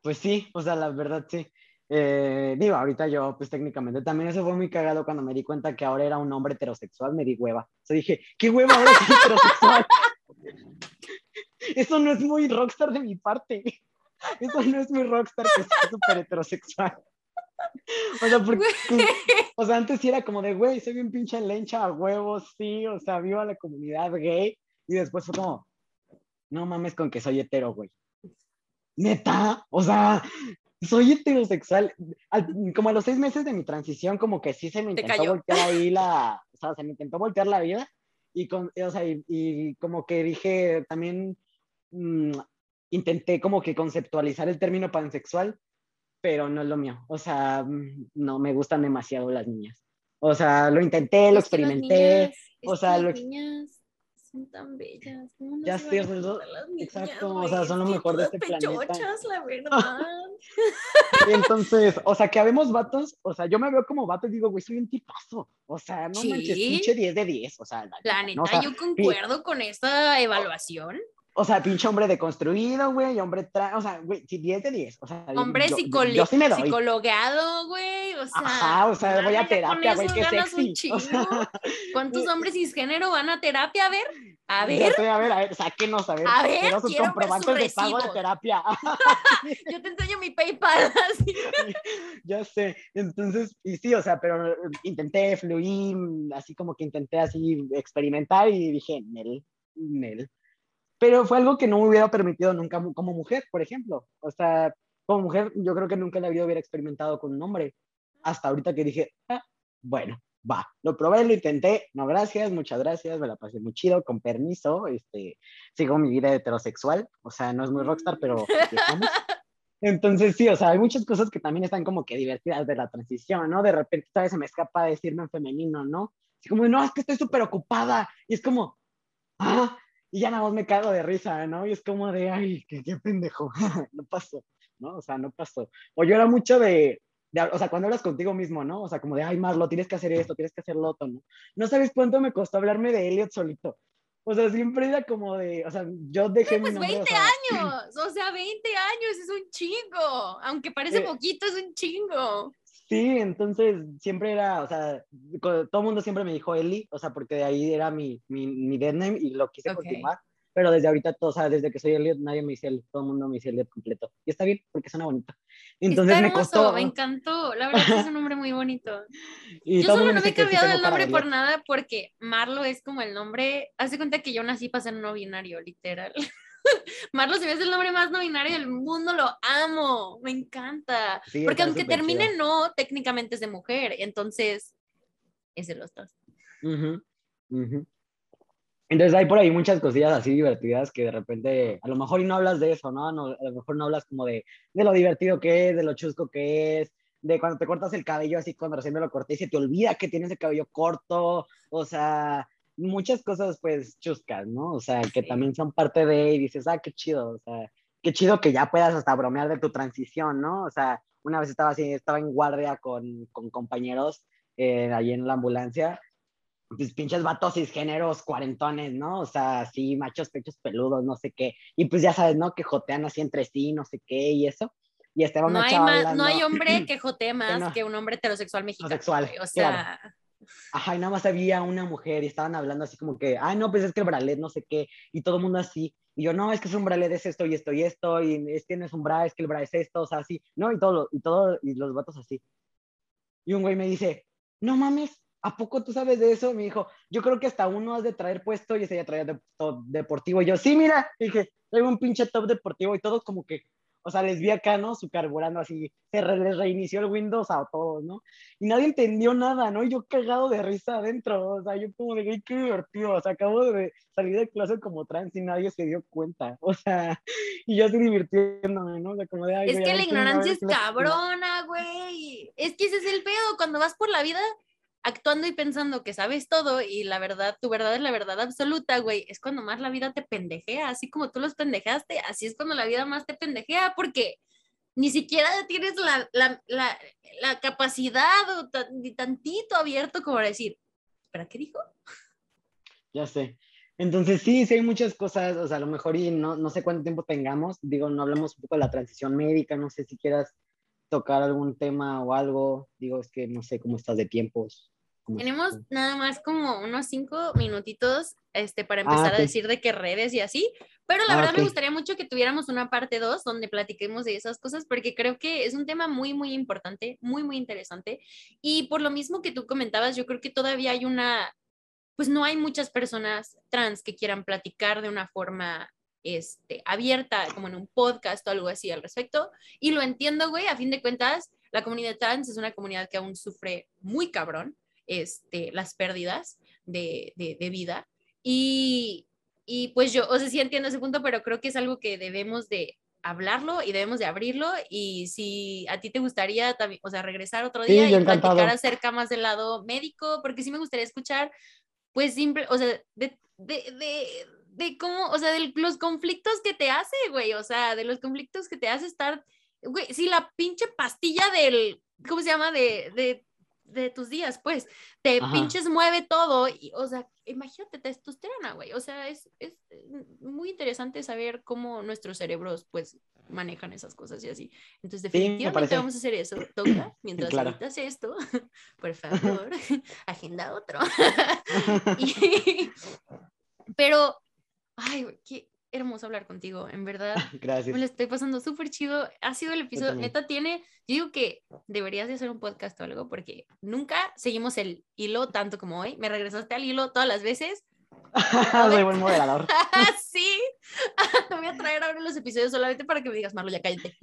Pues sí, o sea, la verdad sí. Eh, digo, ahorita yo, pues técnicamente también eso fue muy cagado cuando me di cuenta que ahora era un hombre heterosexual, me di hueva. O sea, dije, ¿qué hueva ahora es [LAUGHS] heterosexual? [LAUGHS] Eso no es muy rockstar de mi parte. Eso no es muy rockstar que sea súper heterosexual. O sea, porque, o sea, antes sí era como de, güey, soy un pinche lencha a huevos, sí, o sea, vivo a la comunidad gay. Y después fue como, no mames con que soy hetero, güey. Neta, o sea, soy heterosexual. como a los seis meses de mi transición, como que sí se me intentó voltear ahí la, o sea, se me intentó voltear la vida. Y, con, o sea, y como que dije también, Mm, intenté como que conceptualizar el término pansexual, pero no es lo mío. O sea, mm, no me gustan demasiado las niñas. O sea, lo intenté, lo experimenté. o sea, las niñas son tan bellas. ya estoy Exacto, o sea, son lo mejor de este planeta. la [LAUGHS] verdad. y entonces, o sea, que habemos vatos, o sea, yo me veo como vato y digo, güey, soy un tipazo. O sea, no manches, pinche 10 de 10. O sea, la, neta, yo concuerdo con esta evaluación. O sea, pinche hombre deconstruido, güey, hombre, tra o sea, güey, 10 de 10. O sea, hombre yo, yo, sí psicologado, güey, o sea. Ajá, o sea, voy a terapia, güey, qué sexy. O sea, ¿Cuántos [LAUGHS] hombres cisgénero van a terapia? A ver, a ver. Estoy, a ver, a ver, sáquenos, a ver. A ver, quiero sus comprobantes de pago de terapia. [LAUGHS] yo te enseño mi PayPal. [LAUGHS] Así. ya sé, entonces, y sí, o sea, pero intenté fluir, así como que intenté así experimentar y dije, Nel, Nel pero fue algo que no me hubiera permitido nunca como mujer, por ejemplo. O sea, como mujer, yo creo que nunca en la vida hubiera experimentado con un hombre. Hasta ahorita que dije, ah, bueno, va, lo probé, lo intenté, no gracias, muchas gracias, me la pasé muy chido, con permiso, este, sigo mi vida heterosexual, o sea, no es muy rockstar, pero [LAUGHS] Entonces, sí, o sea, hay muchas cosas que también están como que divertidas de la transición, ¿no? De repente, vez se me escapa decirme en femenino, ¿no? Así como, no, es que estoy súper ocupada. Y es como, ah, y ya nada más me cago de risa, ¿no? Y es como de, ay, qué, qué pendejo, [LAUGHS] no pasó, ¿no? O sea, no pasó. O yo era mucho de, de, o sea, cuando hablas contigo mismo, ¿no? O sea, como de, ay, Marlo, tienes que hacer esto, tienes que hacer lo otro, ¿no? No sabes cuánto me costó hablarme de Elliot solito. O sea, siempre era como de, o sea, yo dejé pues mi nombre, 20 o sea, años, o sea, 20 años es un chingo, aunque parece Eh, poquito, es un chingo. Sí, entonces siempre era, o sea, todo el mundo siempre me dijo Eli, o sea, porque de ahí era mi, mi, mi dead name y lo quise Ok. continuar. Pero desde ahorita, todo, o sea, desde que soy Elliot, nadie me dice Eli, todo el mundo me dice Elliot completo. Y está bien, porque suena bonito. Entonces Está me hermoso, costó. me encantó, la verdad que es un nombre muy bonito. [LAUGHS] y Yo solo no me he cambiado el nombre por Elliot. nada porque Marlo es como el nombre. Haz de cuenta que yo nací para ser no binario, literal. [LAUGHS] [LAUGHS] Marlo se me hace el nombre más no binario del mundo, lo amo, me encanta. Sí, porque aunque termine chido. no, técnicamente es de mujer, entonces es de los dos. Ujú, ujú. Entonces hay por ahí muchas cosillas así divertidas que de repente, a lo mejor y no hablas de eso, ¿no? No, a lo mejor no hablas como de, de lo divertido que es, de lo chusco que es, de cuando te cortas el cabello así cuando recién me lo corté y se te olvida que tienes el cabello corto, o sea, muchas cosas pues chuscas, ¿no? O sea, que Sí. también son parte de y dices, ah, qué chido, o sea, qué chido que ya puedas hasta bromear de tu transición, ¿no? O sea, una vez estaba así, estaba en guardia con, con compañeros eh, ahí en la ambulancia pues pinches vatos cisgéneros cuarentones, ¿no? O sea, así machos pechos peludos, no sé qué. Y pues ya sabes, ¿no? Que jotean así entre sí, no sé qué y eso. Y estaba No hay, no hay hombre [CLEARS THROAT] que jotee más no. que un hombre heterosexual mexicano. Homosexual, O sea, Ajá, y nada más había una mujer y estaban hablando así como que, ay, no, pues es que el bralet, no sé qué, y todo el mundo así. Y yo, no, es que es un bralet, es esto y esto y esto, y es que no es un bra, es que el bra es esto, o sea, así, ¿no? Y todo, y todo, y los vatos así. Y un güey me dice, no mames, ¿a poco tú sabes de eso? Me dijo, yo creo que hasta uno has de traer puesto y ese ya traía de, top deportivo. Y yo, sí, mira, y dije, traigo un pinche top deportivo y todos como que, o sea, les vi acá, ¿no? Su carburando así, se re- les reinició el Windows a todos, ¿no? Y nadie entendió nada, ¿no? Y yo cagado de risa adentro, o sea, yo como de, "Ay, qué divertido, o sea, acabo de salir de clase como trans y nadie se dio cuenta, [LAUGHS] o sea, y yo así divirtiéndome, ¿no? O sea, como de, ay, es güey, que la ignorancia es cabrona, güey. Es que ese es el pedo, cuando vas por la vida actuando y pensando que sabes todo y la verdad, tu verdad es la verdad absoluta, güey, es cuando más la vida te pendejea, así como tú los pendejaste, así es cuando la vida más te pendejea, porque ni siquiera tienes la, la, la, la capacidad o ni tantito abierto como para decir, ¿para qué dijo? Ya sé. Entonces, sí, sí hay muchas cosas, o sea, a lo mejor y no, no sé cuánto tiempo tengamos, digo, no hablamos un poco de la transición médica, no sé si quieras tocar algún tema o algo, digo, es que no sé cómo estás de tiempos. Tenemos nada más como unos cinco minutitos este, para empezar ok. a decir de qué redes y así, pero la Ah, verdad me ok. gustaría mucho que tuviéramos una parte 2 donde platiquemos de esas cosas porque creo que es un tema muy, muy importante, muy, muy interesante. Y por lo mismo que tú comentabas, yo creo que todavía hay una, pues no hay muchas personas trans que quieran platicar de una forma este, abierta, como en un podcast o algo así al respecto. Y lo entiendo, güey, a fin de cuentas, la comunidad trans es una comunidad que aún sufre muy cabrón este, las pérdidas de, de, de vida. Y, y pues yo, o sea, sí entiendo ese punto, pero creo que es algo que debemos de hablarlo y debemos de abrirlo y si a ti te gustaría también, o sea, regresar otro Sí, día yo y platicar acerca más del lado médico, porque sí me gustaría escuchar, pues simple, o sea, de, de, de, de cómo, o sea, de los conflictos que te hace, güey, o sea, de los conflictos que te hace estar, güey, si la pinche pastilla del, ¿cómo se llama? De, de, de tus días, pues, te Ajá. pinches mueve todo, y, o sea, imagínate testosterona, güey, o sea, es, es muy interesante saber cómo nuestros cerebros, pues, manejan esas cosas y así. Entonces, Sí, me definitivamente parece. vamos a hacer eso. Toca, [CLEARS THROAT] mientras claro. editas esto, [LAUGHS] por favor, [LAUGHS] agenda otro. [LAUGHS] Y- pero, ay, güey, qué hermoso hablar contigo, en verdad. [LAUGHS] Me lo Gracias. estoy pasando súper chido. Ha sido el episodio, neta tiene, yo digo que deberías de hacer un podcast o algo porque nunca seguimos el hilo tanto como hoy. Me regresaste al hilo todas las veces. [LAUGHS] Soy buen moderador. [LAUGHS] sí, te voy a traer ahora los episodios solamente para que me digas, Marlo, ya cállate.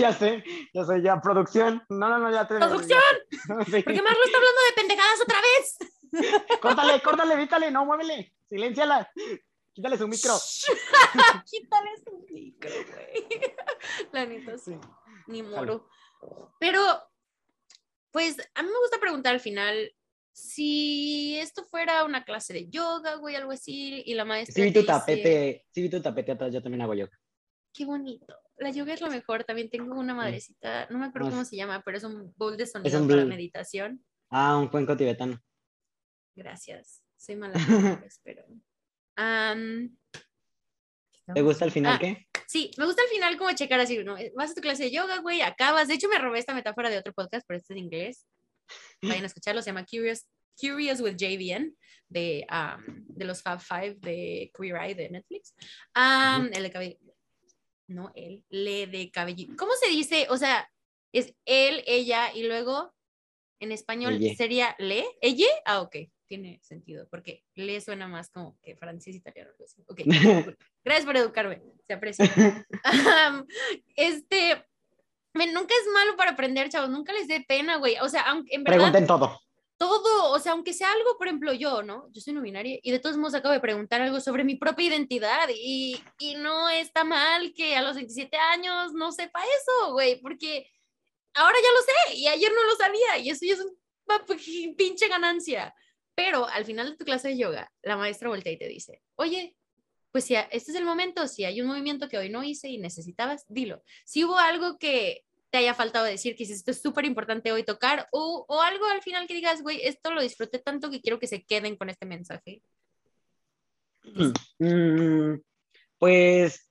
ya sé, ya sé, ya, producción. No, no, no, ya te. ¡Producción! ya- sí. Porque Marlo está hablando de pendejadas otra vez. Córtale, córtale, evítale, no, muévele. Silénciala. Quítale su micro. [LAUGHS] Quítale su micro, güey. La neta, sí. Ni moro. Pero, pues, a mí me gusta preguntar al final si esto fuera una clase de yoga, güey, algo así, y la maestra Sí vi tu dice, tapete, sí vi tu tapete atrás, yo también hago yoga. qué bonito. La yoga es lo mejor. También tengo una madrecita, no me acuerdo Ah, cómo se llama, pero es un bowl de sonido un para meditación. Ah, un cuenco tibetano. Gracias. Soy mala, [LAUGHS] pero Am, ¿Te gusta el final Ah, qué? Sí, me gusta al final como checar así, ¿no? Vas a tu clase de yoga, güey, acabas. De hecho, me robé esta metáfora de otro podcast, pero este es en inglés. Vayan a escucharlo, se llama Curious, Curious with JVN, de, um, de los Fab Five de Queer Eye de Netflix. Um, El de cabello. No, él, le de cabello. ¿Cómo se dice? O sea, es él, ella, y luego en español Elle. sería le, ella. Ah, ok, tiene sentido, porque le suena más como que francés, italiano. Ok. [LAUGHS] Gracias por educarme, se aprecia. Am, [LAUGHS] [LAUGHS] este, men, nunca es malo para aprender, chavos, nunca les dé pena, güey. O sea, aunque en verdad Pregunten todo. todo, o sea, aunque sea algo, por ejemplo, yo, ¿no? Yo soy no binaria y de todos modos acabo de preguntar algo sobre mi propia identidad y, y no está mal que a los 27 años no sepa eso, güey, porque ahora ya lo sé y ayer no lo sabía y eso ya es una p- pinche ganancia. Pero al final de tu clase de yoga, la maestra voltea y te dice, oye, pues si este es el momento, si hay un movimiento que hoy no hice y necesitabas, dilo. Si hubo algo que te haya faltado decir, que esto es súper importante hoy tocar, o, algo al final que digas, güey, esto lo disfruté tanto que quiero que se queden con este mensaje. Mm, pues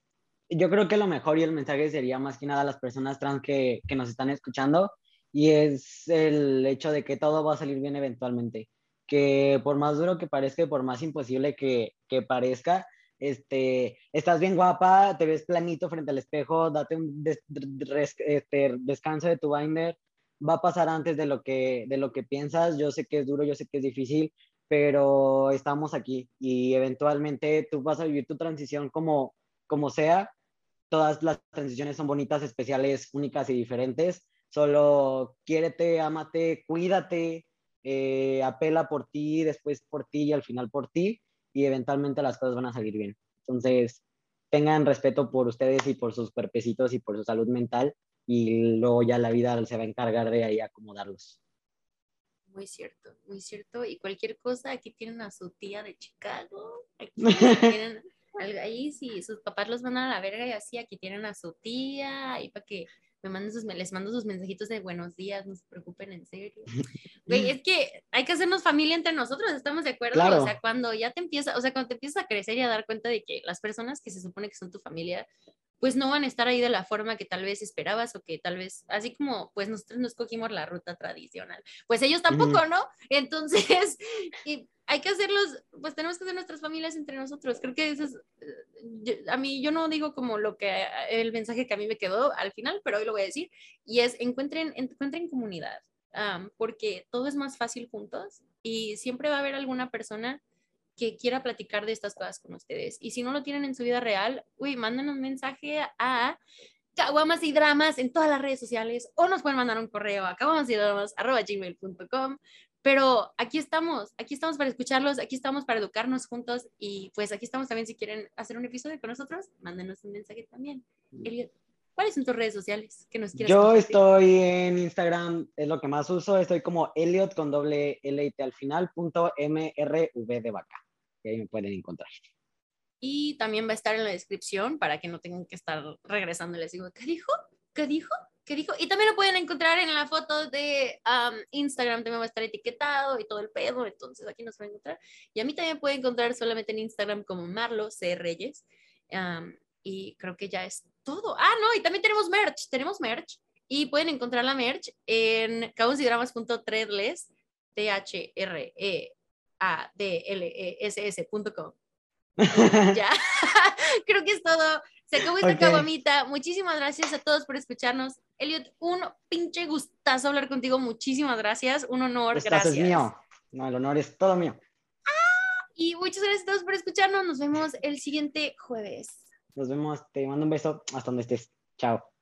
yo creo que lo mejor y el mensaje sería más que nada a las personas trans que nos están escuchando y es el hecho de que todo va a salir bien eventualmente, que por más duro que parezca por más imposible que, que parezca, este, estás bien guapa, te ves planito frente al espejo, date un des- este, descanso de tu binder, va a pasar antes de lo, que, de lo que piensas, yo sé que es duro, yo sé que es difícil, pero estamos aquí y eventualmente tú vas a vivir tu transición como, como sea. Todas las transiciones son bonitas, especiales, únicas y diferentes. Solo quiérete, ámate, cuídate, eh, apela por ti, después por ti y al final por ti y eventualmente las cosas van a salir bien. Entonces, tengan respeto por ustedes y por sus cuerpecitos y por su salud mental y luego ya la vida se va a encargar de ahí acomodarlos. Muy cierto, muy cierto. Y cualquier cosa, aquí tienen a su tía de Chicago. Aquí [LAUGHS] tienen ahí, si sus papás los mandan a la verga y así, aquí tienen a su tía, ahí para que me manden sus, les mando sus mensajitos de buenos días, no se preocupen, en serio. [LAUGHS] Güey, es que hay que hacernos familia entre nosotros, ¿estamos de acuerdo? Claro. O sea, cuando ya te empieza, o sea, cuando te empiezas a crecer y a dar cuenta de que las personas que se supone que son tu familia, pues no van a estar ahí de la forma que tal vez esperabas o que tal vez, así como pues nosotros nos cogimos la ruta tradicional, pues ellos tampoco. ¿no? [LAUGHS] Entonces, y hay que hacerlos, pues tenemos que hacer nuestras familias entre nosotros. Creo que eso es, eh, yo- a mí, yo no digo como lo que, el mensaje que a mí me quedó al final, pero hoy lo voy a decir, y es encuentren, encuentren comunidad, porque todo es más fácil juntos y siempre va a haber alguna persona que quiera platicar de estas cosas con ustedes. Y si no lo tienen en su vida real, uy, manden un mensaje a Caguamas y Dramas en todas las redes sociales o nos pueden mandar un correo a caguamasydramas.gmail.com. Pero aquí estamos, aquí estamos para escucharlos, aquí estamos para educarnos juntos y pues aquí estamos también si quieren hacer un episodio con nosotros, mándenos un mensaje también. Elliot, ¿cuáles son tus redes sociales que nos quieras Yo compartir? estoy en Instagram, es lo que más uso, estoy como Elliot con doble L T al final, punto MRV de vaca. Y ahí me pueden encontrar. Y también va a estar en la descripción para que no tengan que estar regresando les digo, ¿qué dijo? ¿Qué dijo? ¿Qué dijo? Y también lo pueden encontrar en la foto de um, Instagram, también va a estar etiquetado y todo el pedo, entonces aquí nos va a encontrar. Y a mí también pueden encontrar solamente en Instagram como Marlo C. Reyes. Um, y creo que ya es todo. Ah, no, y también tenemos merch, tenemos merch. Y pueden encontrar la merch en cabosydramas.threadless, t h r e a d l e. [LAUGHS] Ya, [LAUGHS] creo que es todo. Se acabó esta Ok. caguamita. Muchísimas gracias a todos por escucharnos. Elliot, un pinche gustazo hablar contigo. Muchísimas gracias. Un honor. Gracias. es mío. No, el honor es todo mío. Y muchas gracias a todos por escucharnos. Nos vemos el siguiente jueves. Nos vemos. Te mando un beso hasta donde estés. Chao.